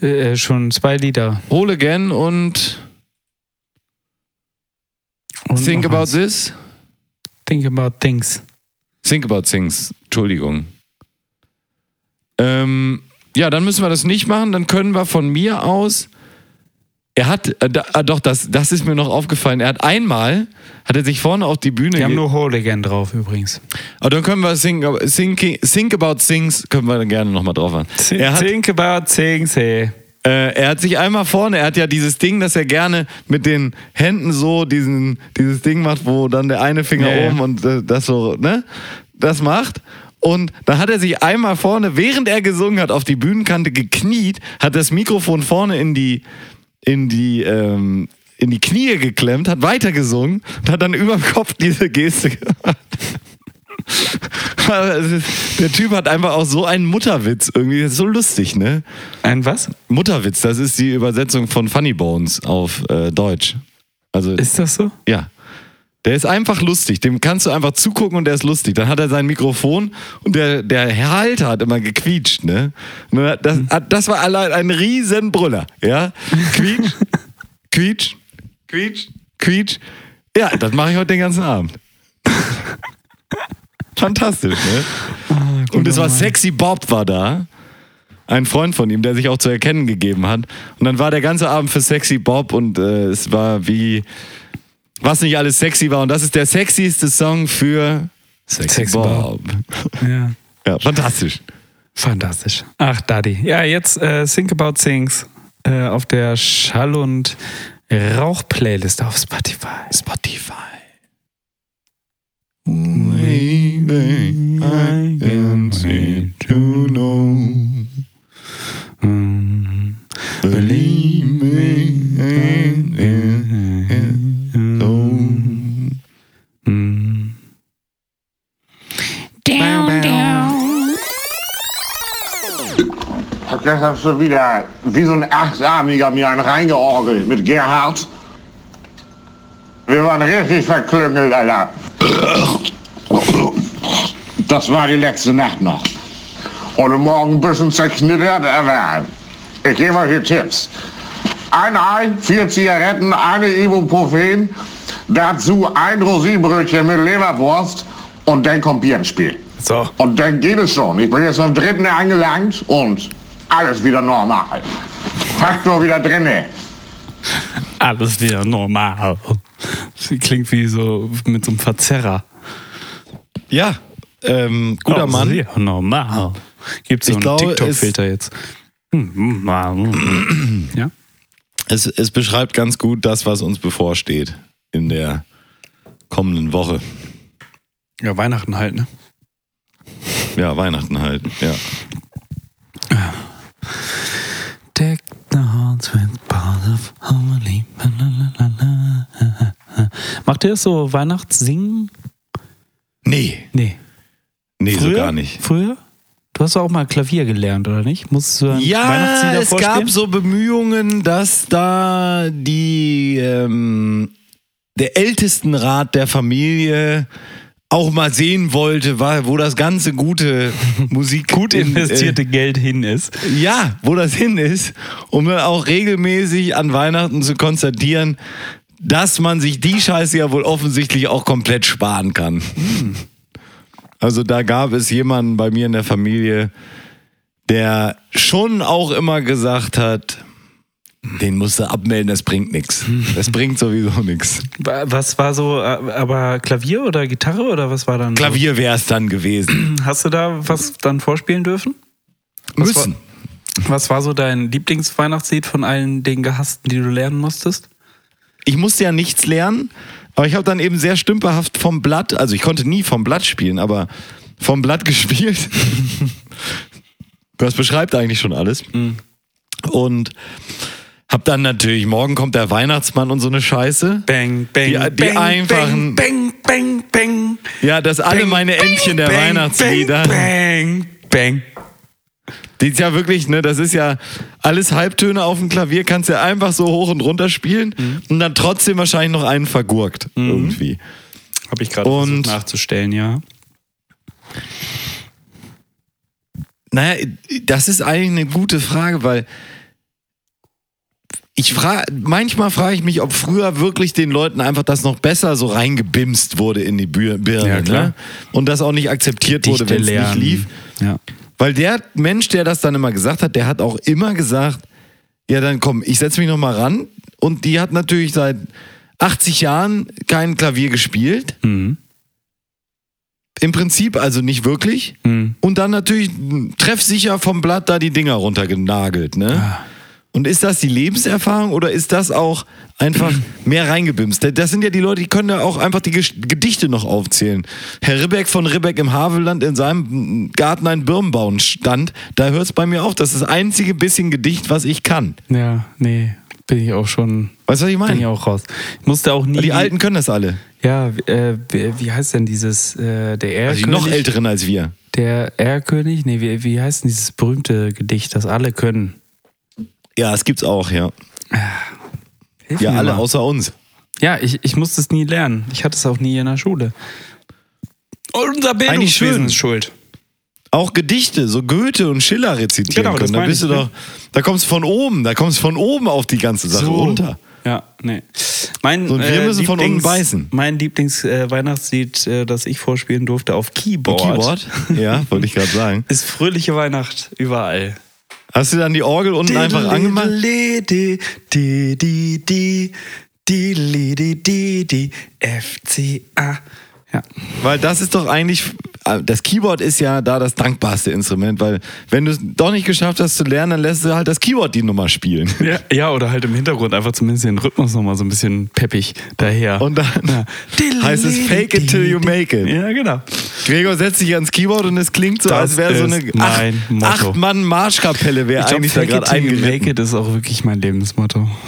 [SPEAKER 3] Äh, schon zwei Lieder.
[SPEAKER 4] Roll Again und,
[SPEAKER 3] Und
[SPEAKER 4] Think About
[SPEAKER 3] eins.
[SPEAKER 4] This.
[SPEAKER 3] Think About Things.
[SPEAKER 4] Think About Things. Entschuldigung. Ähm, ja, dann müssen wir das nicht machen. Dann können wir von mir aus. Er hat, äh, da, ah, doch, das, das ist mir noch aufgefallen. Er hat einmal, hat er sich vorne auf die Bühne
[SPEAKER 3] Wir haben nur Whole Again drauf übrigens.
[SPEAKER 4] Aber dann können wir Think, think, think About Things, können wir gerne nochmal drauf machen. Er hat,
[SPEAKER 3] Think About Things, hey.
[SPEAKER 4] äh, er hat sich einmal vorne, er hat ja dieses Ding, dass er gerne mit den Händen so diesen, dieses Ding macht, wo dann der eine Finger
[SPEAKER 3] Ja, ja.
[SPEAKER 4] oben und äh, das so, ne? Das macht. Und dann hat er sich einmal vorne, während er gesungen hat, auf die Bühnenkante gekniet, hat das Mikrofon vorne in die, in die, ähm, in die Knie geklemmt, hat weitergesungen und hat dann über dem Kopf diese Geste gemacht. Also, Der Typ hat einfach auch so einen Mutterwitz irgendwie. Das ist so lustig, ne?
[SPEAKER 3] Ein was?
[SPEAKER 4] Mutterwitz, das ist die Übersetzung von Funny Bones auf äh, Deutsch. Also,
[SPEAKER 3] Ist das so?
[SPEAKER 4] ja. Der ist einfach lustig. Dem kannst du einfach zugucken und der ist lustig. Dann hat er sein Mikrofon und der, der Halter hat immer gequietscht, ne? Und Das, das war allein ein Riesenbrüller, ja? Quietsch, quietsch, quietsch, quietsch. Ja, das mache ich heute den ganzen Abend. Fantastisch, ne? Und es war Sexy Bob war da. Ein Freund von ihm, der sich auch zu erkennen gegeben hat. Und dann war der ganze Abend für Sexy Bob und äh, es war wie, was nicht alles sexy war. Und das ist der sexieste Song für Sexy,
[SPEAKER 3] Sexy
[SPEAKER 4] Bob.
[SPEAKER 3] Ja.
[SPEAKER 4] Ja, fantastisch.
[SPEAKER 3] Fantastisch. Ach, Daddy. Ja, jetzt äh, Think About Things äh, auf der Schall- und Rauch-Playlist auf Spotify.
[SPEAKER 4] Spotify.
[SPEAKER 3] Mm.
[SPEAKER 4] Believe
[SPEAKER 3] Mm.
[SPEAKER 6] Gestern hast du wieder wie so ein Achtarmiger mir einen reingeorgelt mit Gerhard. Wir waren richtig verklüngelt, Alter. Das war die letzte Nacht noch. Und morgen ein bisschen zerknittert, aber ich gebe euch hier Tipps. Ein Ei, vier Zigaretten, eine Ibuprofen, dazu ein Rosinenbrötchen mit Leberwurst und dann kommt Bier ins Spiel.
[SPEAKER 3] So.
[SPEAKER 6] Und dann geht es schon. Ich bin jetzt am dritten angelangt und alles wieder normal. Faktor wieder drinne.
[SPEAKER 3] Alles wieder normal. Sie klingt wie so mit so einem Verzerrer.
[SPEAKER 4] Ja, ähm, guter
[SPEAKER 3] Alles
[SPEAKER 4] Mann.
[SPEAKER 3] wieder normal. Gibt so einen TikTok-Filter jetzt. Hm, Ja?
[SPEAKER 4] Es, es beschreibt ganz gut das, was uns bevorsteht in der kommenden Woche.
[SPEAKER 3] Ja, Weihnachten halt, ne?
[SPEAKER 4] Ja, Weihnachten halt. Ja.
[SPEAKER 3] Deck the hearts with bars of harmony. Macht ihr das so Weihnachtssingen?
[SPEAKER 4] Nee,
[SPEAKER 3] Nee.
[SPEAKER 4] nee, so
[SPEAKER 3] Früher?
[SPEAKER 4] gar nicht.
[SPEAKER 3] Früher? Du hast auch mal Klavier gelernt, oder nicht? Musst du
[SPEAKER 4] Ja, es
[SPEAKER 3] vorspielen?
[SPEAKER 4] gab so Bemühungen, dass da die ähm, der Ältestenrat der Familie auch mal sehen wollte, wo das ganze gute Musik
[SPEAKER 3] gut
[SPEAKER 4] in-
[SPEAKER 3] investierte Geld hin ist.
[SPEAKER 4] Äh, ja, wo das hin ist, um dann auch regelmäßig an Weihnachten zu konstatieren, dass man sich die Scheiße ja wohl offensichtlich auch komplett sparen kann. Also da gab es jemanden bei mir in der Familie, der schon auch immer gesagt hat, den musst du abmelden, das bringt nichts. Das bringt sowieso nichts.
[SPEAKER 3] Wa- Was war so, äh, aber Klavier oder Gitarre oder was war dann?
[SPEAKER 4] Klavier wäre es dann gewesen.
[SPEAKER 3] Hast du da was dann vorspielen dürfen? Was
[SPEAKER 4] Müssen.
[SPEAKER 3] Was war so dein Lieblingsweihnachtslied von allen den gehassten, die du lernen musstest?
[SPEAKER 4] ich musste ja nichts lernen, aber ich habe dann eben sehr stümperhaft vom Blatt, also ich konnte nie vom Blatt spielen, aber vom Blatt gespielt. Das beschreibt eigentlich schon alles.
[SPEAKER 3] Mhm.
[SPEAKER 4] Und hab dann natürlich, morgen kommt der Weihnachtsmann und so eine Scheiße.
[SPEAKER 3] Bang, bang,
[SPEAKER 4] Die- die
[SPEAKER 3] bang,
[SPEAKER 4] einfachen-
[SPEAKER 3] Bang, bang, bang.
[SPEAKER 4] Ja, dass alle
[SPEAKER 3] bang,
[SPEAKER 4] meine
[SPEAKER 3] bang,
[SPEAKER 4] Entchen der
[SPEAKER 3] bang,
[SPEAKER 4] Weihnachtslieder.
[SPEAKER 3] Bang, bang.
[SPEAKER 4] Die ist ja wirklich, ne, das ist ja alles Halbtöne auf dem Klavier, kannst ja einfach so hoch und runter spielen
[SPEAKER 3] Mhm.
[SPEAKER 4] und dann trotzdem wahrscheinlich noch einen vergurkt irgendwie.
[SPEAKER 3] Habe ich gerade versucht nachzustellen, ja.
[SPEAKER 4] Naja, das ist eigentlich eine gute Frage, weil ich frage, manchmal frage ich mich, ob früher wirklich den Leuten einfach das noch besser so reingebimst wurde in die Birne,
[SPEAKER 3] Ja,
[SPEAKER 4] ne? Und das auch nicht akzeptiert wurde,
[SPEAKER 3] Dichte
[SPEAKER 4] wenn es nicht lief.
[SPEAKER 3] Ja.
[SPEAKER 4] Weil der Mensch, der das dann immer gesagt hat, der hat auch immer gesagt, ja dann komm, ich setze mich noch mal ran. Und die hat natürlich seit 80 Jahren kein Klavier gespielt.
[SPEAKER 3] Mhm.
[SPEAKER 4] Im Prinzip also nicht wirklich.
[SPEAKER 3] Mhm.
[SPEAKER 4] Und dann natürlich treffsicher vom Blatt da die Dinger runtergenagelt. Ne?
[SPEAKER 3] Ah.
[SPEAKER 4] Und ist das die Lebenserfahrung oder ist das auch einfach mehr reingebimst? Das sind ja die Leute, die können ja auch einfach die Gedichte noch aufzählen. Herr Ribbeck von Ribbeck im Havelland in seinem Garten ein Birnbaum stand, da hört es bei mir auf. Das ist das einzige bisschen Gedicht, was ich kann.
[SPEAKER 3] Ja, nee, bin ich auch schon,
[SPEAKER 4] Weißt du, was ich
[SPEAKER 3] bin ich
[SPEAKER 4] meine?
[SPEAKER 3] auch raus. Ich musste auch nie.
[SPEAKER 4] Die Alten können das alle.
[SPEAKER 3] Ja, äh, wie, heißt denn dieses, äh, der
[SPEAKER 4] Also
[SPEAKER 3] Erlkönig?
[SPEAKER 4] noch Älteren als wir.
[SPEAKER 3] Der Erlkönig? Nee, wie, wie heißt denn dieses berühmte Gedicht, das alle können?
[SPEAKER 4] Ja, das gibt's auch, ja.
[SPEAKER 3] Hilf
[SPEAKER 4] Ja, alle
[SPEAKER 3] mal.
[SPEAKER 4] außer uns.
[SPEAKER 3] Ja, ich, ich musste es nie lernen. Ich hatte es auch nie in der Schule. Und unser. Bildungswesen ist schuld.
[SPEAKER 4] auch Gedichte, so Goethe und Schiller rezitieren
[SPEAKER 3] Genau,
[SPEAKER 4] können. Da bist du doch, da kommst du von oben, da kommst du von oben auf die ganze Sache runter.
[SPEAKER 3] Ja, nee. Mein,
[SPEAKER 4] So, und wir müssen von unten beißen.
[SPEAKER 3] Mein Lieblings-Weihnachtslied, äh, das ich vorspielen durfte auf Keyboard,
[SPEAKER 4] Keyboard? Ja, wollte ich gerade sagen.
[SPEAKER 3] ist Fröhliche Weihnacht überall.
[SPEAKER 4] Hast du dann die Orgel unten einfach angemacht?
[SPEAKER 3] Di, di, di, di, di, di, li, di, di, di, FCA. Ja.
[SPEAKER 4] Weil das ist doch eigentlich, das Keyboard ist ja da das dankbarste Instrument, weil wenn du es doch nicht geschafft hast zu lernen, dann lässt du halt das Keyboard die Nummer spielen.
[SPEAKER 3] Ja, ja, oder halt im Hintergrund einfach zumindest den Rhythmus nochmal so ein bisschen peppig daher.
[SPEAKER 4] Und dann
[SPEAKER 3] Ja.
[SPEAKER 4] heißt es fake it till you make it.
[SPEAKER 3] Ja, genau.
[SPEAKER 4] Gregor setzt sich ans Keyboard und es klingt so,
[SPEAKER 3] Das
[SPEAKER 4] als wäre so eine
[SPEAKER 3] Motto.
[SPEAKER 4] acht Mann Marschkapelle wäre eigentlich da
[SPEAKER 3] fake it
[SPEAKER 4] gerade
[SPEAKER 3] till you make it ist auch wirklich mein Lebensmotto.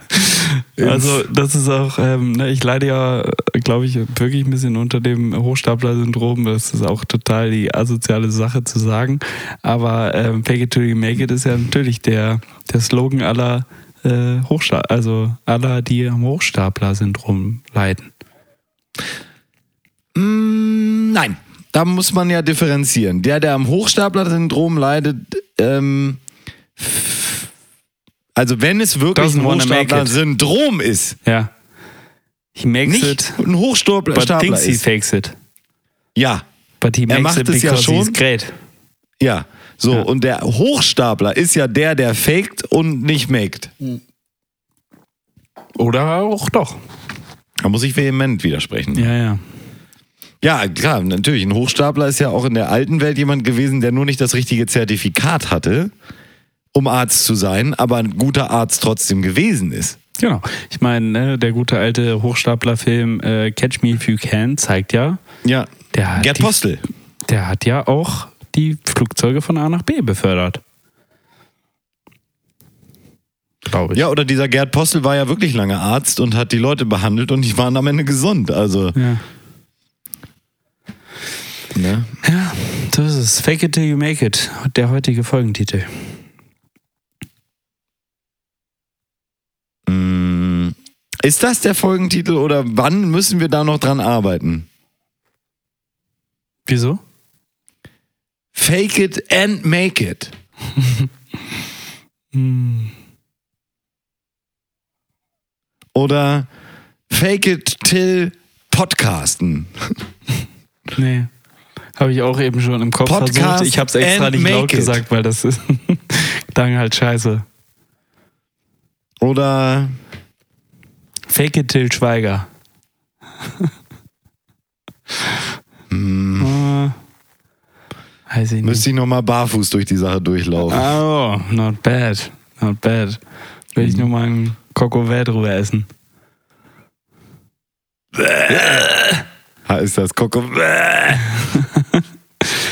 [SPEAKER 3] also das ist auch, ähm, ne, ich leide ja, glaube ich, wirklich ein bisschen unter dem Hochstapler-Syndrom. Das ist auch total die asoziale Sache zu sagen. Aber ähm, Fake it till you make it ist ja natürlich der, der Slogan aller äh, Hochstapler, also aller, die am Hochstapler-Syndrom leiden.
[SPEAKER 4] Mm, Nein, da muss man ja differenzieren. Der, der am Hochstapler-Syndrom leidet, ähm, also wenn es wirklich
[SPEAKER 3] Doesn't
[SPEAKER 4] ein. Hochstapler-Syndrom ist,
[SPEAKER 3] Ja. He makes
[SPEAKER 4] nicht
[SPEAKER 3] it,
[SPEAKER 4] ein Hochstapler
[SPEAKER 3] but thinks he fakes it.
[SPEAKER 4] Ja,
[SPEAKER 3] But he
[SPEAKER 4] Er
[SPEAKER 3] makes
[SPEAKER 4] macht
[SPEAKER 3] it
[SPEAKER 4] es ja
[SPEAKER 3] he's
[SPEAKER 4] schon.
[SPEAKER 3] great.
[SPEAKER 4] ja. So,
[SPEAKER 3] Ja.
[SPEAKER 4] und der Hochstapler ist ja der, der faked und nicht maked.
[SPEAKER 3] Oder auch doch.
[SPEAKER 4] Da muss ich vehement widersprechen.
[SPEAKER 3] Ja, ja.
[SPEAKER 4] Ja, klar, natürlich. Ein Hochstapler ist ja auch in der alten Welt jemand gewesen, der nur nicht das richtige Zertifikat hatte, um Arzt zu sein, aber ein guter Arzt trotzdem gewesen ist.
[SPEAKER 3] Genau. Ich meine, ne, der gute alte Hochstapler-Film äh, Catch Me If You Can zeigt ja,
[SPEAKER 4] Ja.
[SPEAKER 3] Der hat
[SPEAKER 4] Gerd
[SPEAKER 3] die-
[SPEAKER 4] Postel.
[SPEAKER 3] der hat ja auch die Flugzeuge von A nach B befördert. Glaube ich.
[SPEAKER 4] Ja, oder dieser Gerd Postel war ja wirklich lange Arzt und hat die Leute behandelt und die waren am Ende gesund. Also,
[SPEAKER 3] Ja.
[SPEAKER 4] ne?
[SPEAKER 3] ja, so ist es. Fake it till you make it. Der heutige Folgentitel.
[SPEAKER 4] Ist das der Folgentitel oder wann müssen wir da noch dran arbeiten?
[SPEAKER 3] Wieso?
[SPEAKER 4] Fake it and make it. Oder Fake it till Podcasten.
[SPEAKER 3] Nee. Habe ich auch eben schon im Kopf
[SPEAKER 4] Podcast
[SPEAKER 3] versucht. Ich habe es extra nicht laut
[SPEAKER 4] it.
[SPEAKER 3] gesagt, weil das ist dann halt scheiße.
[SPEAKER 4] Oder
[SPEAKER 3] Fake it till Schweiger. Äh, Weiß ich nicht.
[SPEAKER 4] müsste ich nochmal barfuß durch die Sache durchlaufen.
[SPEAKER 3] Oh, not bad. Not bad. Will ich nur mal einen Kokowä drüber essen.
[SPEAKER 4] Ha, ist das Koko?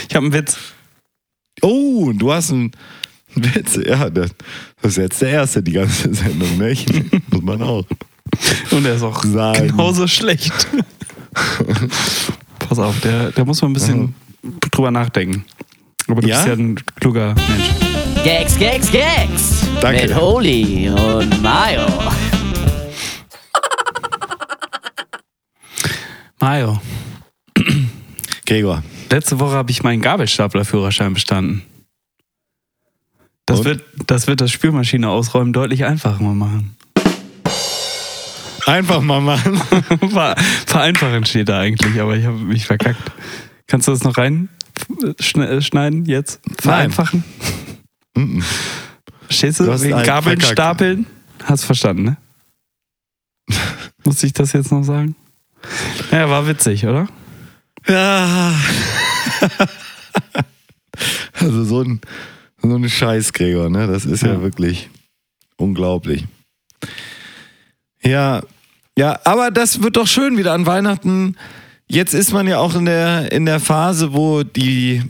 [SPEAKER 3] Ich habe einen Witz.
[SPEAKER 4] Oh, du hast einen Witz. Ja, das, das ist jetzt der erste, die ganze Sendung, nicht? Muss man auch.
[SPEAKER 3] Und er ist auch
[SPEAKER 4] Sagen.
[SPEAKER 3] genauso schlecht. Pass auf, der, der muss man ein bisschen drüber nachdenken. Aber du
[SPEAKER 4] Ja?
[SPEAKER 3] bist ja ein kluger Mensch.
[SPEAKER 1] Gags, Gags, Gags.
[SPEAKER 4] Danke.
[SPEAKER 1] Mit Holy und Mayo.
[SPEAKER 3] Mario,
[SPEAKER 4] Gregor.
[SPEAKER 3] letzte Woche habe ich meinen Gabelstaplerführerschein bestanden. Das
[SPEAKER 4] Und?
[SPEAKER 3] wird, das wird das Spülmaschine ausräumen deutlich einfacher machen.
[SPEAKER 4] Einfach mal machen.
[SPEAKER 3] Ver vereinfachen steht da eigentlich, aber ich habe mich verkackt. Kannst du das noch rein schne- äh, schneiden jetzt? Vereinfachen? Stehst du?
[SPEAKER 4] Du hast
[SPEAKER 3] Wegen
[SPEAKER 4] einen
[SPEAKER 3] Gabeln
[SPEAKER 4] verkackt.
[SPEAKER 3] stapeln? Hast verstanden, ne? Muss ich das jetzt noch sagen? Ja, war witzig, oder?
[SPEAKER 4] Ja. Also so ein, so ein Scheiß, Gregor, ne? Das ist ja,
[SPEAKER 3] Ja.
[SPEAKER 4] wirklich unglaublich. Ja, ja, aber das wird doch schön wieder an Weihnachten. Jetzt ist man ja auch in der, in der Phase, wo die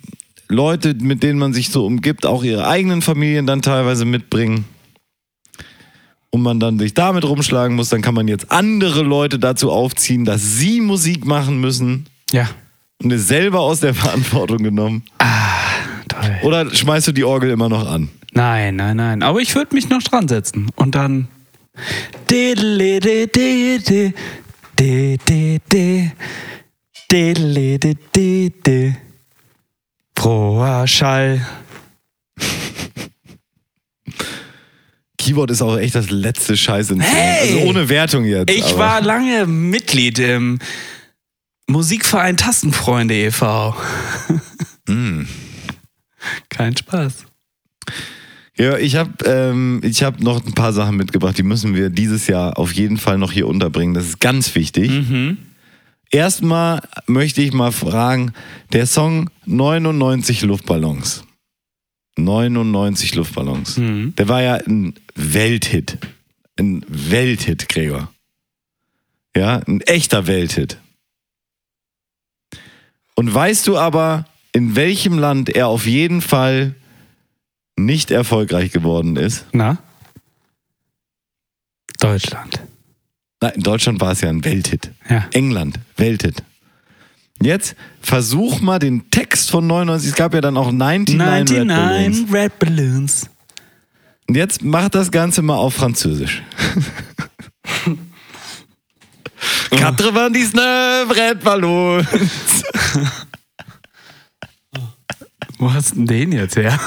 [SPEAKER 4] Leute, mit denen man sich so umgibt, auch ihre eigenen Familien dann teilweise mitbringen. Und man dann sich damit rumschlagen muss, dann kann man jetzt andere Leute dazu aufziehen, dass sie Musik machen müssen
[SPEAKER 3] Ja.
[SPEAKER 4] und ist selber aus der Verantwortung genommen.
[SPEAKER 3] Toll.
[SPEAKER 4] Oder schmeißt du die Orgel immer noch an?
[SPEAKER 3] Nein, nein, nein. Aber ich würde mich noch dran setzen und dann. Froher Schall.
[SPEAKER 4] Keyboard ist auch echt das letzte Scheiß in
[SPEAKER 3] Hey!
[SPEAKER 4] Also ohne Wertung jetzt.
[SPEAKER 3] Ich
[SPEAKER 4] aber-
[SPEAKER 3] war lange Mitglied im Musikverein Tastenfreunde e.V.
[SPEAKER 4] Mm.
[SPEAKER 3] Kein Spaß.
[SPEAKER 4] Ja, ich habe ähm, ich hab noch ein paar Sachen mitgebracht, die müssen wir dieses Jahr auf jeden Fall noch hier unterbringen. Das ist ganz wichtig.
[SPEAKER 3] Mhm.
[SPEAKER 4] Erstmal möchte ich mal fragen, der Song 99 Luftballons. 99 Luftballons.
[SPEAKER 3] Mhm.
[SPEAKER 4] Der war ja ein Welthit. Ein Welthit, Gregor. Ja, ein echter Welthit. Und weißt du aber, in welchem Land er auf jeden Fall nicht erfolgreich geworden ist?
[SPEAKER 3] Na? Deutschland.
[SPEAKER 4] Nein, in Deutschland war es ja ein Welthit.
[SPEAKER 3] Ja.
[SPEAKER 4] England, Welthit. Jetzt versuch mal den Text von 99, es gab ja dann auch 99, Red Balloons.
[SPEAKER 3] 99 Red Balloons.
[SPEAKER 4] Und jetzt mach das Ganze mal auf Französisch. Quatre vingt dix Red Ballons.
[SPEAKER 3] Wo hast du denn den jetzt her?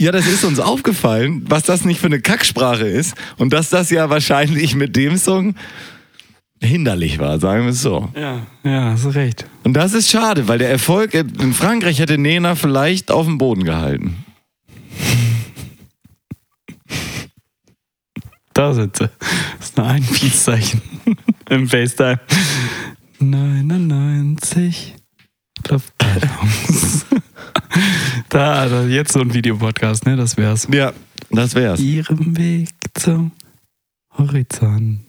[SPEAKER 4] Ja, das ist uns aufgefallen, was das nicht für eine Kacksprache ist und dass das ja wahrscheinlich mit dem Song hinderlich war, sagen wir es so.
[SPEAKER 3] Ja, ja, hast du recht.
[SPEAKER 4] Und das ist schade, weil der Erfolg in Frankreich hätte Nena vielleicht auf dem Boden gehalten.
[SPEAKER 3] Da sind sie. Das ist nur ein Peace-Zeichen im FaceTime. 99 Luftballons. da, da, jetzt so ein Videopodcast, ne? Das wär's.
[SPEAKER 4] Ja, das wär's.
[SPEAKER 3] Ihrem Weg zum Horizont.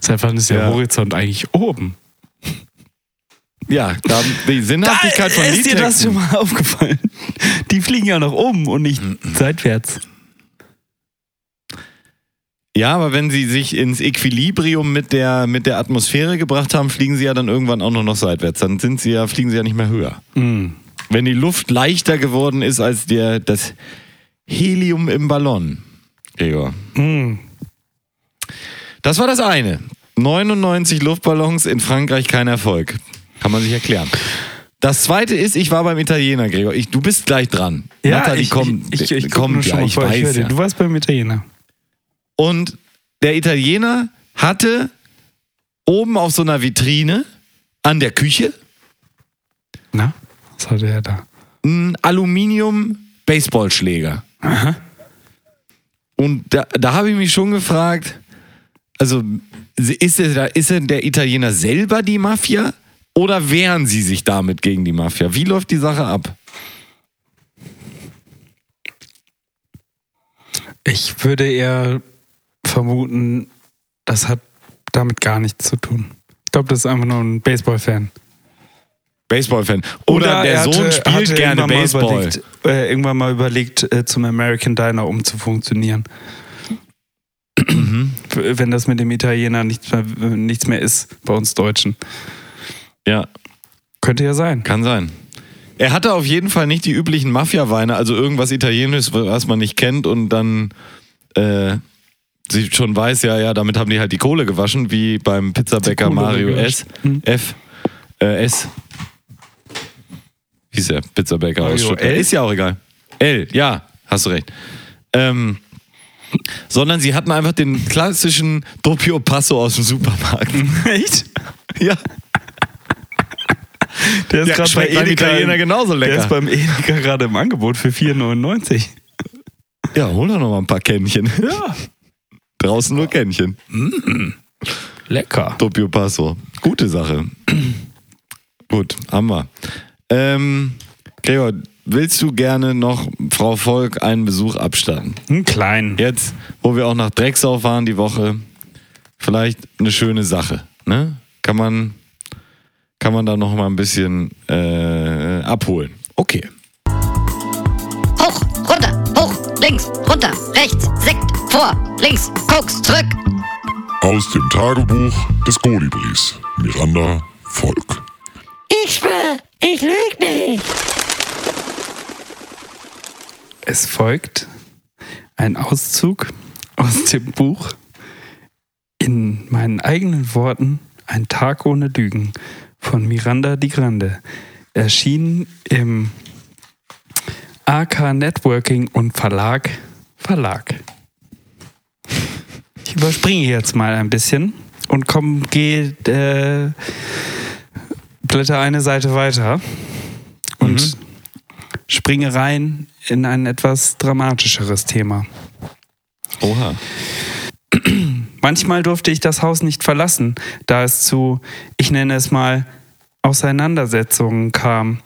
[SPEAKER 3] Seit wann ist der
[SPEAKER 4] Ja.
[SPEAKER 3] Horizont eigentlich oben?
[SPEAKER 4] Ja, da, die Sinnhaftigkeit von
[SPEAKER 3] ist dir das schon
[SPEAKER 4] Liedtexten.
[SPEAKER 3] mal aufgefallen? Die fliegen ja nach oben und nicht seitwärts.
[SPEAKER 4] Ja, aber wenn sie sich ins Equilibrium mit der, mit der Atmosphäre gebracht haben, fliegen sie ja dann irgendwann auch nur noch seitwärts. Dann sind sie ja, fliegen sie ja nicht mehr höher.
[SPEAKER 3] Mhm.
[SPEAKER 4] Wenn die Luft leichter geworden ist als der, das Helium im Ballon. Gregor.
[SPEAKER 3] Mhm.
[SPEAKER 4] Das war das eine. 99 Luftballons in Frankreich kein Erfolg. Kann man sich erklären. Das zweite ist, ich war beim Italiener, Gregor. Ich, du bist gleich dran. Nathalie
[SPEAKER 3] ich,
[SPEAKER 4] kommt,
[SPEAKER 3] ich, ich, ich
[SPEAKER 4] ja,
[SPEAKER 3] mal
[SPEAKER 4] ich weiß ja.
[SPEAKER 3] Du warst beim Italiener.
[SPEAKER 4] Und der Italiener hatte oben auf so einer Vitrine an der Küche
[SPEAKER 3] Na, was hatte er da?
[SPEAKER 4] einen Aluminium-Baseballschläger. Und da, da habe ich mich schon gefragt, also ist, er, da- ist denn der Italiener selber die Mafia oder wehren sie sich damit gegen die Mafia? Wie läuft die Sache ab?
[SPEAKER 3] Ich würde eher vermuten, das hat damit gar nichts zu tun. Ich glaube, das ist einfach nur ein Baseball-Fan.
[SPEAKER 4] Baseball-Fan. Oder, der
[SPEAKER 3] er
[SPEAKER 4] Sohn
[SPEAKER 3] hatte-
[SPEAKER 4] spielt
[SPEAKER 3] hatte
[SPEAKER 4] gerne
[SPEAKER 3] irgendwann mal
[SPEAKER 4] Baseball.
[SPEAKER 3] Überlegt, äh, irgendwann mal überlegt, äh, zum American Diner umzufunktionieren.
[SPEAKER 4] Mhm.
[SPEAKER 3] Wenn das mit dem Italiener nichts mehr, nichts mehr ist, bei uns Deutschen.
[SPEAKER 4] Ja,
[SPEAKER 3] Könnte ja sein.
[SPEAKER 4] kann sein. Er hatte auf jeden Fall nicht die üblichen Mafia-Weine, also irgendwas Italienisches, was man nicht kennt und dann äh, sie schon weiß, ja, ja, damit haben die halt die Kohle gewaschen, wie beim Pizzabäcker Mario S.
[SPEAKER 3] Hm.
[SPEAKER 4] F. Äh, S. Wie ist der Pizzabäcker aus Stuttgart?
[SPEAKER 3] L?
[SPEAKER 4] Ist ja auch egal. L, ja, hast du recht. Ähm, sondern sie hatten einfach den klassischen Doppio Passo aus dem Supermarkt.
[SPEAKER 3] Echt?
[SPEAKER 4] ja.
[SPEAKER 3] Der ist
[SPEAKER 4] Ja,
[SPEAKER 3] gerade bei Edeka,
[SPEAKER 4] genauso lecker.
[SPEAKER 3] Der ist beim Edeka gerade im Angebot für 4,99.
[SPEAKER 4] Ja, hol doch noch mal ein paar Kännchen.
[SPEAKER 3] Ja,
[SPEAKER 4] Draußen nur Kännchen.
[SPEAKER 3] lecker.
[SPEAKER 4] Doppio Passo. Gute Sache. Gut, haben wir. Ähm, Gregor, willst du gerne noch Frau Volk einen Besuch abstatten?
[SPEAKER 3] Einen kleinen.
[SPEAKER 4] Jetzt, wo wir auch nach Drecksau fahren die Woche, vielleicht eine schöne Sache. Ne? Kann man, kann man da noch mal ein bisschen äh, abholen. Okay.
[SPEAKER 7] Hoch, runter, hoch, links, runter, rechts, Sekt, vor, links, Koks, zurück.
[SPEAKER 2] Aus dem Tagebuch des Kolibris. Miranda Volk.
[SPEAKER 7] Ich schwör, ich lüg nicht.
[SPEAKER 3] Es folgt ein Auszug aus dem Buch in meinen eigenen Worten Ein Tag ohne Lügen von Miranda Di Grande. Erschienen im AK Networking und Verlag Verlag. Ich überspringe jetzt mal ein bisschen und komm, gehe äh, blätter eine Seite weiter und springe rein in ein etwas dramatischeres Thema.
[SPEAKER 4] Oha.
[SPEAKER 3] Manchmal durfte ich das Haus nicht verlassen, da es zu, ich nenne es mal, Auseinandersetzungen kam.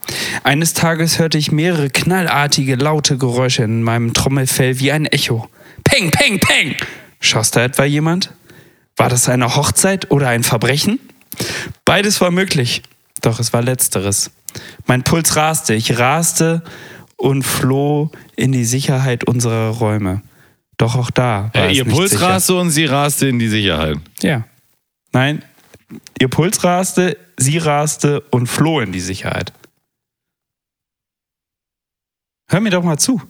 [SPEAKER 3] Eines Tages hörte ich mehrere knallartige, laute Geräusche in meinem Trommelfell wie ein Echo. Peng, peng, peng! Schoss da etwa jemand? War das eine Hochzeit oder ein Verbrechen? Beides war möglich, doch es war letzteres. Mein Puls raste, ich raste und floh in die Sicherheit unserer Räume. Doch auch da war
[SPEAKER 4] Äh, ihr Puls
[SPEAKER 3] sicher.
[SPEAKER 4] raste und sie raste in die Sicherheit.
[SPEAKER 3] Ja. Nein, ihr Puls raste, sie raste und floh in die Sicherheit. Hör mir doch mal zu.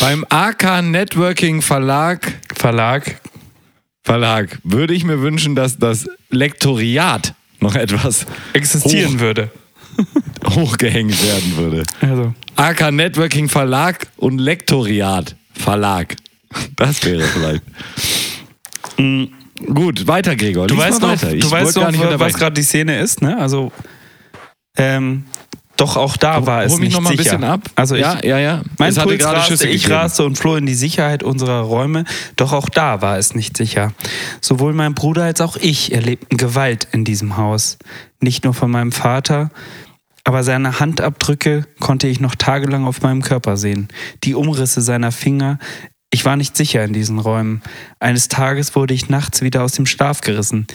[SPEAKER 4] Beim AK Networking Verlag,
[SPEAKER 3] Verlag,
[SPEAKER 4] Verlag würde ich mir wünschen, dass das Lektoriat noch etwas
[SPEAKER 3] existieren
[SPEAKER 4] Hoch.
[SPEAKER 3] würde.
[SPEAKER 4] hochgehängt werden würde.
[SPEAKER 3] Also,
[SPEAKER 4] AK Networking Verlag und Lektoriat Verlag. Das wäre vielleicht. Gut, weiter, Gregor.
[SPEAKER 3] Du
[SPEAKER 4] Lies
[SPEAKER 3] weißt noch,
[SPEAKER 4] weiter. Ich
[SPEAKER 3] du weißt
[SPEAKER 4] wollte
[SPEAKER 3] noch
[SPEAKER 4] gar nicht
[SPEAKER 3] was gerade die Szene ist, ne? Also, ähm, doch auch da war es
[SPEAKER 4] Hol mich
[SPEAKER 3] nicht
[SPEAKER 4] noch mal ein
[SPEAKER 3] sicher.
[SPEAKER 4] bisschen ab.
[SPEAKER 3] Also ich,
[SPEAKER 4] ja, ja, ja.
[SPEAKER 3] Mein
[SPEAKER 4] Es
[SPEAKER 3] Puls raste,
[SPEAKER 4] Schüsse
[SPEAKER 3] ich
[SPEAKER 4] gegeben.
[SPEAKER 3] raste und floh in die Sicherheit unserer Räume, doch auch da war es nicht sicher. Sowohl mein Bruder als auch ich erlebten Gewalt in diesem Haus. Nicht nur von meinem Vater, aber seine Handabdrücke konnte ich noch tagelang auf meinem Körper sehen. Die Umrisse seiner Finger. Ich war nicht sicher in diesen Räumen. Eines Tages wurde ich nachts wieder aus dem Schlaf gerissen.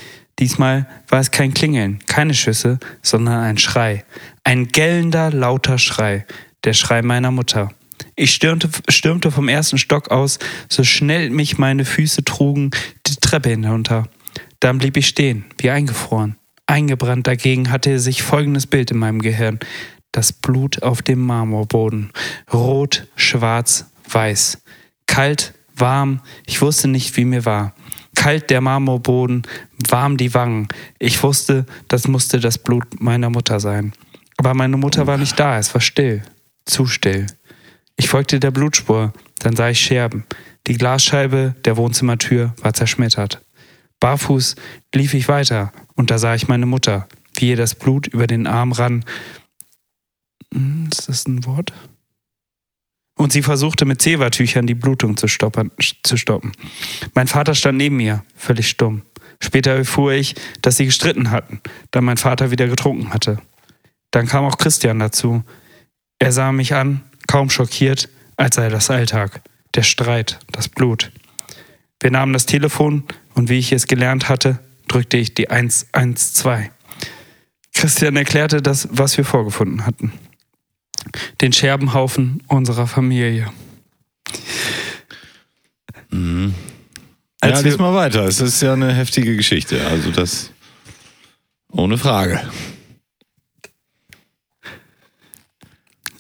[SPEAKER 3] Diesmal war es kein Klingeln, keine Schüsse, sondern ein Schrei. Ein gellender, lauter Schrei. Der Schrei meiner Mutter. Ich stürmte, stürmte vom ersten Stock aus, so schnell mich meine Füße trugen, die Treppe hinunter. Dann blieb ich stehen, wie eingefroren. Eingebrannt dagegen hatte sich folgendes Bild in meinem Gehirn. Das Blut auf dem Marmorboden. Rot, schwarz, weiß. Kalt, warm, ich wusste nicht, wie mir war. Kalt der Marmorboden, warm die Wangen. Ich wusste, das musste das Blut meiner Mutter sein. Aber meine Mutter war nicht da, es war still, zu still. Ich folgte der Blutspur, dann sah ich Scherben. Die Glasscheibe der Wohnzimmertür war zerschmettert. Barfuß lief ich weiter und da sah ich meine Mutter, wie ihr das Blut über den Arm rann. Hm, Ist das ein Wort? Und sie versuchte mit Zewa-Tüchern die Blutung zu stoppen. Mein Vater stand neben mir, völlig stumm. Später erfuhr ich, dass sie gestritten hatten, da mein Vater wieder getrunken hatte. Dann kam auch Christian dazu. Er sah mich an, kaum schockiert, als sei das Alltag. Der Streit, das Blut. Wir nahmen das Telefon und wie ich es gelernt hatte, drückte ich die 112. Christian erklärte das, was wir vorgefunden hatten. Den Scherbenhaufen unserer Familie.
[SPEAKER 4] Ja,
[SPEAKER 3] Als wir-
[SPEAKER 4] lies mal weiter. Es ist ja eine heftige Geschichte. Also das ohne Frage.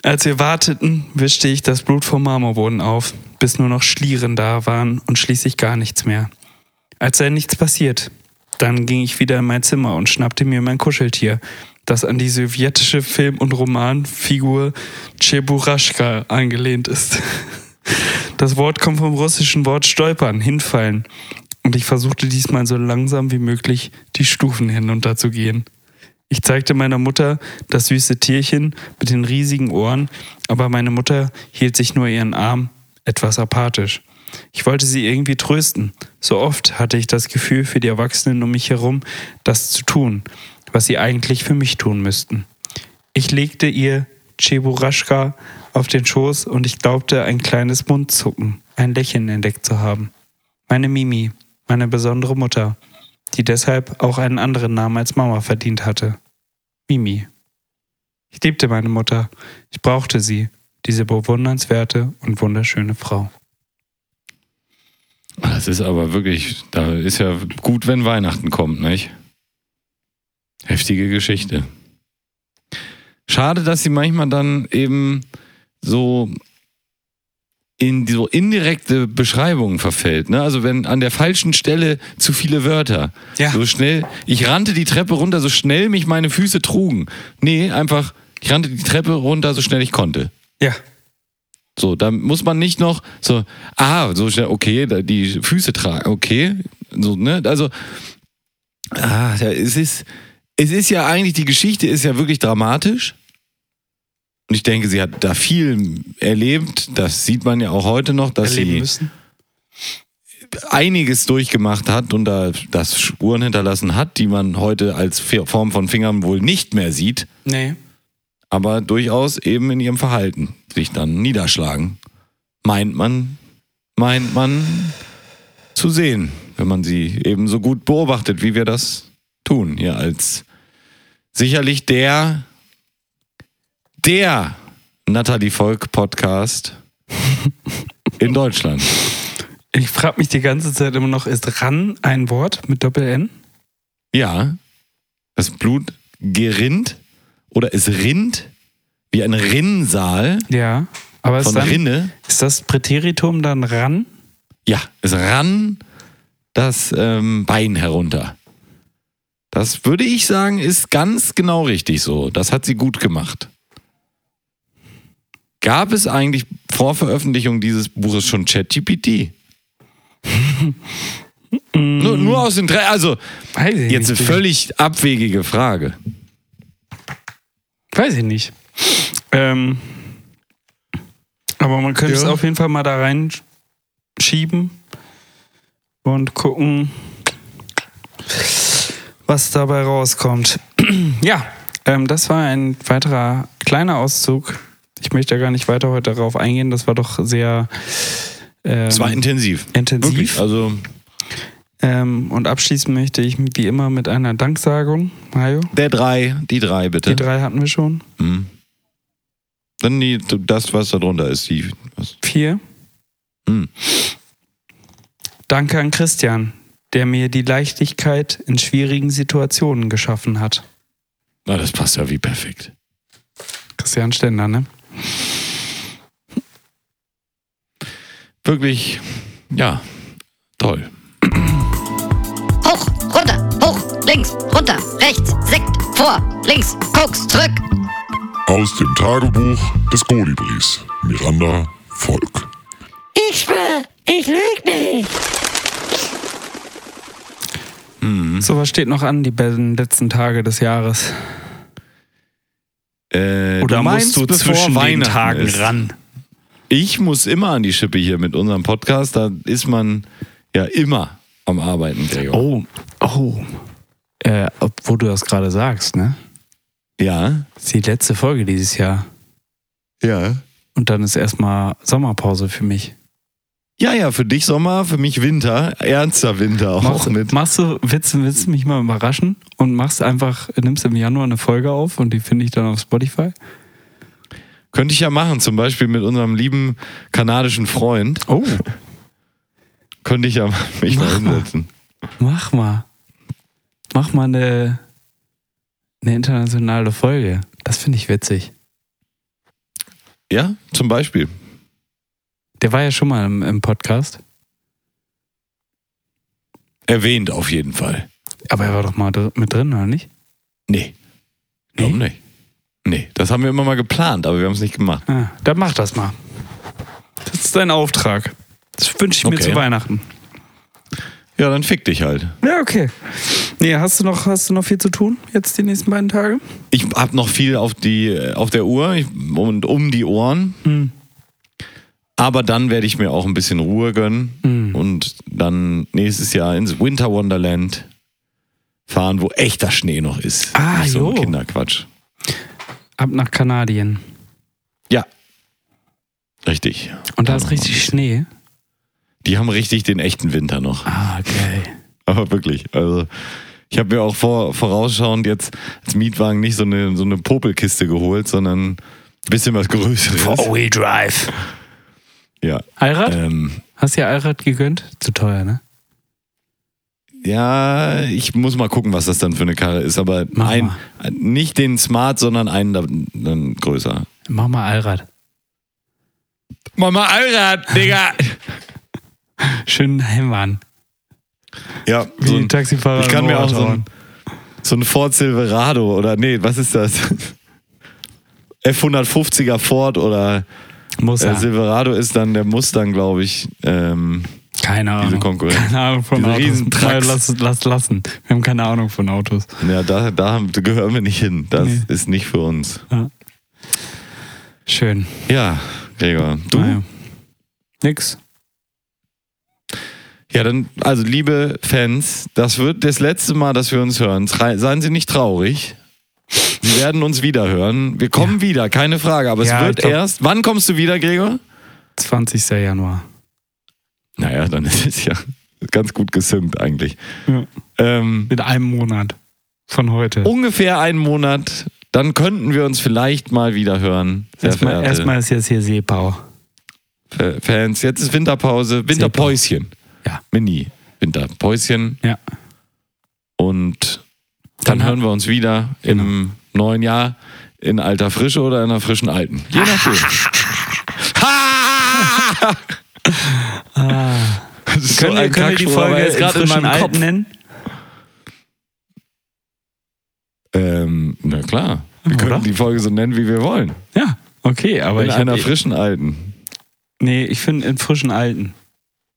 [SPEAKER 3] Als wir warteten, wischte ich das Blut vom Marmorboden auf, bis nur noch Schlieren da waren und schließlich gar nichts mehr. Als sei nichts passiert, dann ging ich wieder in mein Zimmer und schnappte mir mein Kuscheltier, das an die sowjetische Film- und Romanfigur Cheburashka angelehnt ist. Das Wort kommt vom russischen Wort stolpern, hinfallen. Und ich versuchte diesmal so langsam wie möglich die Stufen hinunterzugehen. Ich zeigte meiner Mutter das süße Tierchen mit den riesigen Ohren, aber meine Mutter hielt sich nur ihren Arm etwas apathisch. Ich wollte sie irgendwie trösten. So oft hatte ich das Gefühl für die Erwachsenen um mich herum, das zu tun, was sie eigentlich für mich tun müssten. Ich legte ihr Cheburashka auf den Schoß und ich glaubte, ein kleines Mundzucken, ein Lächeln entdeckt zu haben. Meine Mimi, meine besondere Mutter, die deshalb auch einen anderen Namen als Mama verdient hatte. Mimi. Ich liebte meine Mutter. Ich brauchte sie, diese bewundernswerte und wunderschöne Frau.
[SPEAKER 4] Das ist aber wirklich, da ist ja gut, wenn Weihnachten kommt, nicht? Heftige Geschichte. Schade, dass sie manchmal dann eben so in so indirekte Beschreibungen verfällt. Ne? Also wenn an der falschen Stelle zu viele Wörter.
[SPEAKER 3] Ja.
[SPEAKER 4] So schnell, ich rannte die Treppe runter, so schnell mich meine Füße trugen. Nee, einfach, ich rannte die Treppe runter, so schnell ich konnte.
[SPEAKER 3] Ja.
[SPEAKER 4] So, da muss man nicht noch so, ah, so schnell, okay, die Füße tragen, okay, so, ne, also, ah, da, es ist, es ist ja eigentlich, die Geschichte ist ja wirklich dramatisch. Und ich denke, sie hat da viel erlebt, das sieht man ja auch heute noch, dass
[SPEAKER 3] Erleben
[SPEAKER 4] sie
[SPEAKER 3] müssen.
[SPEAKER 4] einiges durchgemacht hat und da das Spuren hinterlassen hat, die man heute als Form von Fingern wohl nicht mehr sieht
[SPEAKER 3] Nee.
[SPEAKER 4] aber durchaus eben in ihrem Verhalten sich dann niederschlagen. Meint man, meint man zu sehen, wenn man sie eben so gut beobachtet, wie wir das tun, hier als sicherlich der, der Natalie Volk Podcast in Deutschland.
[SPEAKER 3] Ich frage mich die ganze Zeit immer noch, ist ran ein Wort mit Doppel-N?
[SPEAKER 4] Ja, das Blut gerinnt oder es rinnt wie ein Rinnsal
[SPEAKER 3] Ja. Aber ist,
[SPEAKER 4] von
[SPEAKER 3] dann,
[SPEAKER 4] Rinne.
[SPEAKER 3] ist das Präteritum dann ran?
[SPEAKER 4] Ja, es rann das ähm, Bein herunter. Das würde ich sagen, ist ganz genau richtig so. Das hat sie gut gemacht. Gab es eigentlich vor Veröffentlichung dieses Buches schon ChatGPT? nur, nur aus Interesse. Also,
[SPEAKER 3] Weiß ich
[SPEAKER 4] jetzt eine völlig abwegige Frage.
[SPEAKER 3] Weiß ich nicht. Ähm, aber man könnte es
[SPEAKER 4] Ja.
[SPEAKER 3] auf jeden Fall mal da reinschieben und gucken, was dabei rauskommt. ja, ähm, das war ein weiterer kleiner Auszug. Ich möchte ja gar nicht weiter heute darauf eingehen. Das war doch sehr ähm,
[SPEAKER 4] Es war intensiv.
[SPEAKER 3] intensiv.
[SPEAKER 4] Wirklich. Also,
[SPEAKER 3] Ähm, und abschließen möchte ich wie immer mit einer Danksagung. Mario,
[SPEAKER 4] der drei, die drei bitte.
[SPEAKER 3] die drei hatten wir schon.
[SPEAKER 4] Mhm. Dann die, das, was da drunter ist. Die, was,
[SPEAKER 3] Vier.
[SPEAKER 4] Hm.
[SPEAKER 3] Danke an Christian, der mir die Leichtigkeit in schwierigen Situationen geschaffen hat.
[SPEAKER 4] na, das passt ja wie perfekt.
[SPEAKER 3] Christian Stender, ne?
[SPEAKER 4] Wirklich, ja, toll.
[SPEAKER 7] Hoch, runter, hoch, links, runter, rechts, Sekt, vor, links, Koks, zurück.
[SPEAKER 2] Aus dem Tagebuch des Kolibris. Miranda Volk.
[SPEAKER 7] Ich schwör, ich lüg nicht.
[SPEAKER 3] So, was steht noch an, die beiden letzten Tage des Jahres?
[SPEAKER 4] Äh,
[SPEAKER 3] Oder
[SPEAKER 4] du meinst,
[SPEAKER 3] musst du zwischen den Tagen
[SPEAKER 4] ist.
[SPEAKER 3] ran?
[SPEAKER 4] Ich muss immer an die Schippe hier mit unserem Podcast. Da ist man ja immer am Arbeiten, Gregor.
[SPEAKER 3] Oh, oh. Äh, obwohl du das gerade sagst, ne?
[SPEAKER 4] Ja,
[SPEAKER 3] Das ist die letzte Folge dieses Jahr.
[SPEAKER 4] ja.
[SPEAKER 3] Und dann ist erstmal Sommerpause für mich.
[SPEAKER 4] Ja, ja, für dich Sommer, für mich Winter, ernster Winter auch
[SPEAKER 3] Machst,
[SPEAKER 4] mit.
[SPEAKER 3] machst du, willst, du- willst du mich mal überraschen und machst einfach, nimmst im Januar eine Folge auf und die finde ich dann auf Spotify?
[SPEAKER 4] Könnte ich ja machen, zum Beispiel mit unserem lieben kanadischen Freund.
[SPEAKER 3] Oh,
[SPEAKER 4] Könnte ich ja mich
[SPEAKER 3] Mach mal.
[SPEAKER 4] hinsetzen.
[SPEAKER 3] mach mal. Mach mal eine, eine internationale Folge. Das finde ich witzig.
[SPEAKER 4] Ja, zum Beispiel.
[SPEAKER 3] Der war ja schon mal im, im Podcast,
[SPEAKER 4] Erwähnt auf jeden Fall.
[SPEAKER 3] aber er war doch mal mit drin, oder nicht?
[SPEAKER 4] Nee. Warum nicht? Nee, das haben wir immer mal geplant, aber wir haben es nicht gemacht.
[SPEAKER 3] Ah, dann mach das mal. Das ist dein Auftrag. Das wünsche ich mir
[SPEAKER 4] Okay.
[SPEAKER 3] zu Weihnachten.
[SPEAKER 4] Ja, dann fick dich halt.
[SPEAKER 3] Ja, okay. Nee, hast du noch, hast du noch viel zu tun jetzt die nächsten beiden Tage?
[SPEAKER 4] Ich habe noch viel auf, die, auf der Uhr und um die Ohren.
[SPEAKER 3] Hm.
[SPEAKER 4] Aber dann werde ich mir auch ein bisschen Ruhe gönnen
[SPEAKER 3] Hm.
[SPEAKER 4] und dann nächstes Jahr ins Winter Wonderland fahren, wo echter Schnee noch ist.
[SPEAKER 3] Ah,
[SPEAKER 4] Nicht so
[SPEAKER 3] jo.
[SPEAKER 4] Kinderquatsch.
[SPEAKER 3] Ab nach Kanadien.
[SPEAKER 4] Ja. Richtig.
[SPEAKER 3] Und da
[SPEAKER 4] Ja,
[SPEAKER 3] ist richtig Schnee.
[SPEAKER 4] Die haben richtig den echten Winter noch.
[SPEAKER 3] Ah, geil.
[SPEAKER 4] Aber wirklich. Also, ich habe mir auch vor, vorausschauend jetzt als Mietwagen nicht so eine, so eine Popelkiste geholt, sondern ein bisschen was Größeres.
[SPEAKER 3] Four-Wheel Drive.
[SPEAKER 4] Ja.
[SPEAKER 3] Allrad?
[SPEAKER 4] Ähm,
[SPEAKER 3] Hast du dir Allrad gegönnt? Zu teuer, ne?
[SPEAKER 4] ja, ich muss mal gucken, was das dann für eine Karre ist. Aber
[SPEAKER 3] Mach
[SPEAKER 4] ein, nicht den Smart, sondern einen dann, dann größer.
[SPEAKER 3] Mach mal Allrad.
[SPEAKER 4] Mama Allrad, Digga!
[SPEAKER 3] Schön Heimwahn.
[SPEAKER 4] Ja,
[SPEAKER 3] Wie
[SPEAKER 4] so ein,
[SPEAKER 3] Taxifahrer
[SPEAKER 4] ich kann mir auch so ein, so ein Ford Silverado oder nee, was ist das? F150er Ford oder
[SPEAKER 3] Muss
[SPEAKER 4] äh,
[SPEAKER 3] er.
[SPEAKER 4] Silverado ist dann der Mustang, glaube ich. Ähm,
[SPEAKER 3] Keine Ahnung.
[SPEAKER 4] Konkurrenz.
[SPEAKER 3] Keine Ahnung von
[SPEAKER 4] Diese
[SPEAKER 3] Autos. Nein, lass, lass lassen. Wir haben keine Ahnung von Autos.
[SPEAKER 4] ja, da, da gehören wir nicht hin. Das
[SPEAKER 3] Nee.
[SPEAKER 4] ist nicht für uns.
[SPEAKER 3] Schön.
[SPEAKER 4] Ja, Gregor. Du?
[SPEAKER 3] Naja. Nix.
[SPEAKER 4] Ja, dann, also liebe Fans, das wird das letzte Mal, dass wir uns hören. Seien Sie nicht traurig. Sie werden uns wieder hören. Wir kommen wieder, keine Frage. Aber
[SPEAKER 3] Ja,
[SPEAKER 4] es wird
[SPEAKER 3] glaub-
[SPEAKER 4] erst. Wann kommst du wieder, Gregor?
[SPEAKER 3] 20. Januar.
[SPEAKER 4] Naja, dann ist es ja ganz gut gesynkt eigentlich.
[SPEAKER 3] Ja.
[SPEAKER 4] Ähm,
[SPEAKER 3] In einem Monat. Von heute.
[SPEAKER 4] ungefähr einen Monat, dann könnten wir uns vielleicht mal wieder hören.
[SPEAKER 3] Erstmal, erstmal ist jetzt hier Seepau.
[SPEAKER 4] Fa- Fans. Jetzt ist Winterpause, Winterpäuschen.
[SPEAKER 3] Ja.
[SPEAKER 4] Mini. Winterpäuschen.
[SPEAKER 3] Ja.
[SPEAKER 4] Und dann,
[SPEAKER 3] Dann
[SPEAKER 4] hören wir uns wieder im neuen Jahr in alter Frische oder in einer frischen alten. Je nachdem. Das ist so
[SPEAKER 3] Können, wir, können wir die Folge jetzt gerade in
[SPEAKER 4] meinem
[SPEAKER 3] Alten nennen?
[SPEAKER 4] Ähm, na klar. Wir
[SPEAKER 3] Oder?
[SPEAKER 4] können die Folge so nennen, wie wir wollen.
[SPEAKER 3] Ja, okay, aber
[SPEAKER 4] in
[SPEAKER 3] ich
[SPEAKER 4] einer frischen alten.
[SPEAKER 3] Nee, ich finde in frischen Alten.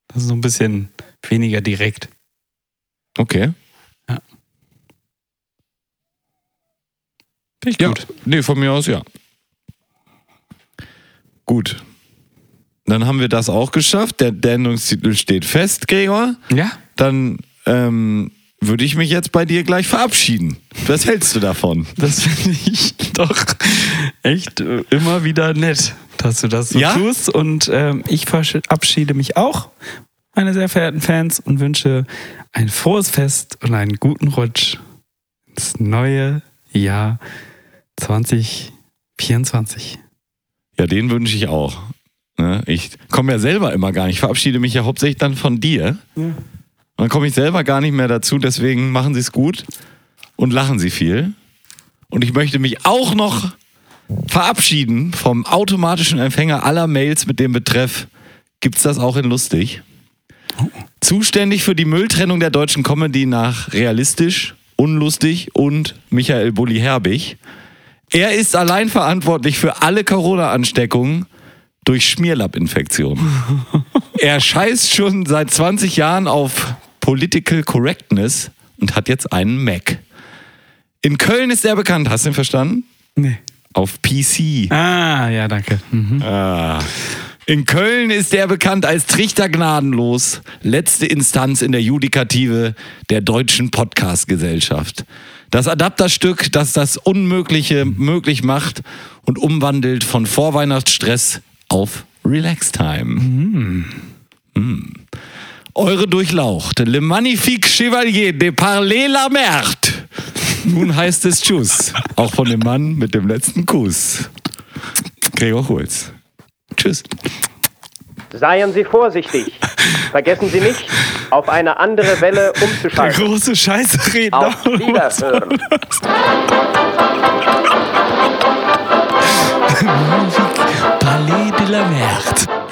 [SPEAKER 3] Das ist so ein bisschen weniger direkt.
[SPEAKER 4] Okay.
[SPEAKER 3] Ja. Finde ich
[SPEAKER 4] Ja.
[SPEAKER 3] gut.
[SPEAKER 4] Nee, von mir aus ja. Gut. Dann haben wir das auch geschafft. Der Sendungstitel steht fest, Gregor.
[SPEAKER 3] Ja?
[SPEAKER 4] Dann ähm, würde ich mich jetzt bei dir gleich verabschieden. Was hältst du davon?
[SPEAKER 3] Das finde ich doch echt äh, immer wieder nett, dass du das so
[SPEAKER 4] Ja?
[SPEAKER 3] tust. Und ähm, ich verabschiede mich auch, meine sehr verehrten Fans, und wünsche ein frohes Fest und einen guten Rutsch ins neue Jahr 2024.
[SPEAKER 4] Ja, den wünsche ich auch. Ne? Ich komme ja selber immer gar nicht. Ich verabschiede mich ja hauptsächlich dann von dir. Und dann komme ich selber gar nicht mehr dazu. Deswegen machen Sie es gut und lachen Sie viel. Und ich möchte mich auch noch verabschieden vom automatischen Empfänger aller Mails mit dem Betreff Gibt's das auch in lustig? Zuständig für die Mülltrennung der deutschen Comedy nach realistisch, unlustig und Michael Bulli Herbig. Er ist allein verantwortlich für alle Corona-Ansteckungen durch Schmierlappinfektionen. er scheißt schon seit 20 Jahren auf Political Correctness und hat jetzt einen Mac. In Köln ist er bekannt, hast du ihn verstanden?
[SPEAKER 3] Nee.
[SPEAKER 4] Auf PC.
[SPEAKER 3] Ah, ja, danke. Mhm.
[SPEAKER 4] Ah. In Köln ist er bekannt als Trichter gnadenlos, letzte Instanz in der Judikative der deutschen Podcast-Gesellschaft. Das Adapterstück, das das Unmögliche möglich macht und umwandelt von Vorweihnachtsstress auf Relax-Time. Eure durchlaucht. Le Magnifique Chevalier de Parler la Merde. Nun heißt es Tschüss. Auch von dem Mann mit dem letzten Kuss. Gregor Holz. Tschüss.
[SPEAKER 8] Seien Sie vorsichtig. Vergessen Sie nicht, auf eine andere Welle
[SPEAKER 3] Der
[SPEAKER 8] umzuschalten.
[SPEAKER 3] große Scheißredner.
[SPEAKER 8] Auf Wiederhören.
[SPEAKER 3] Palais de la Merde.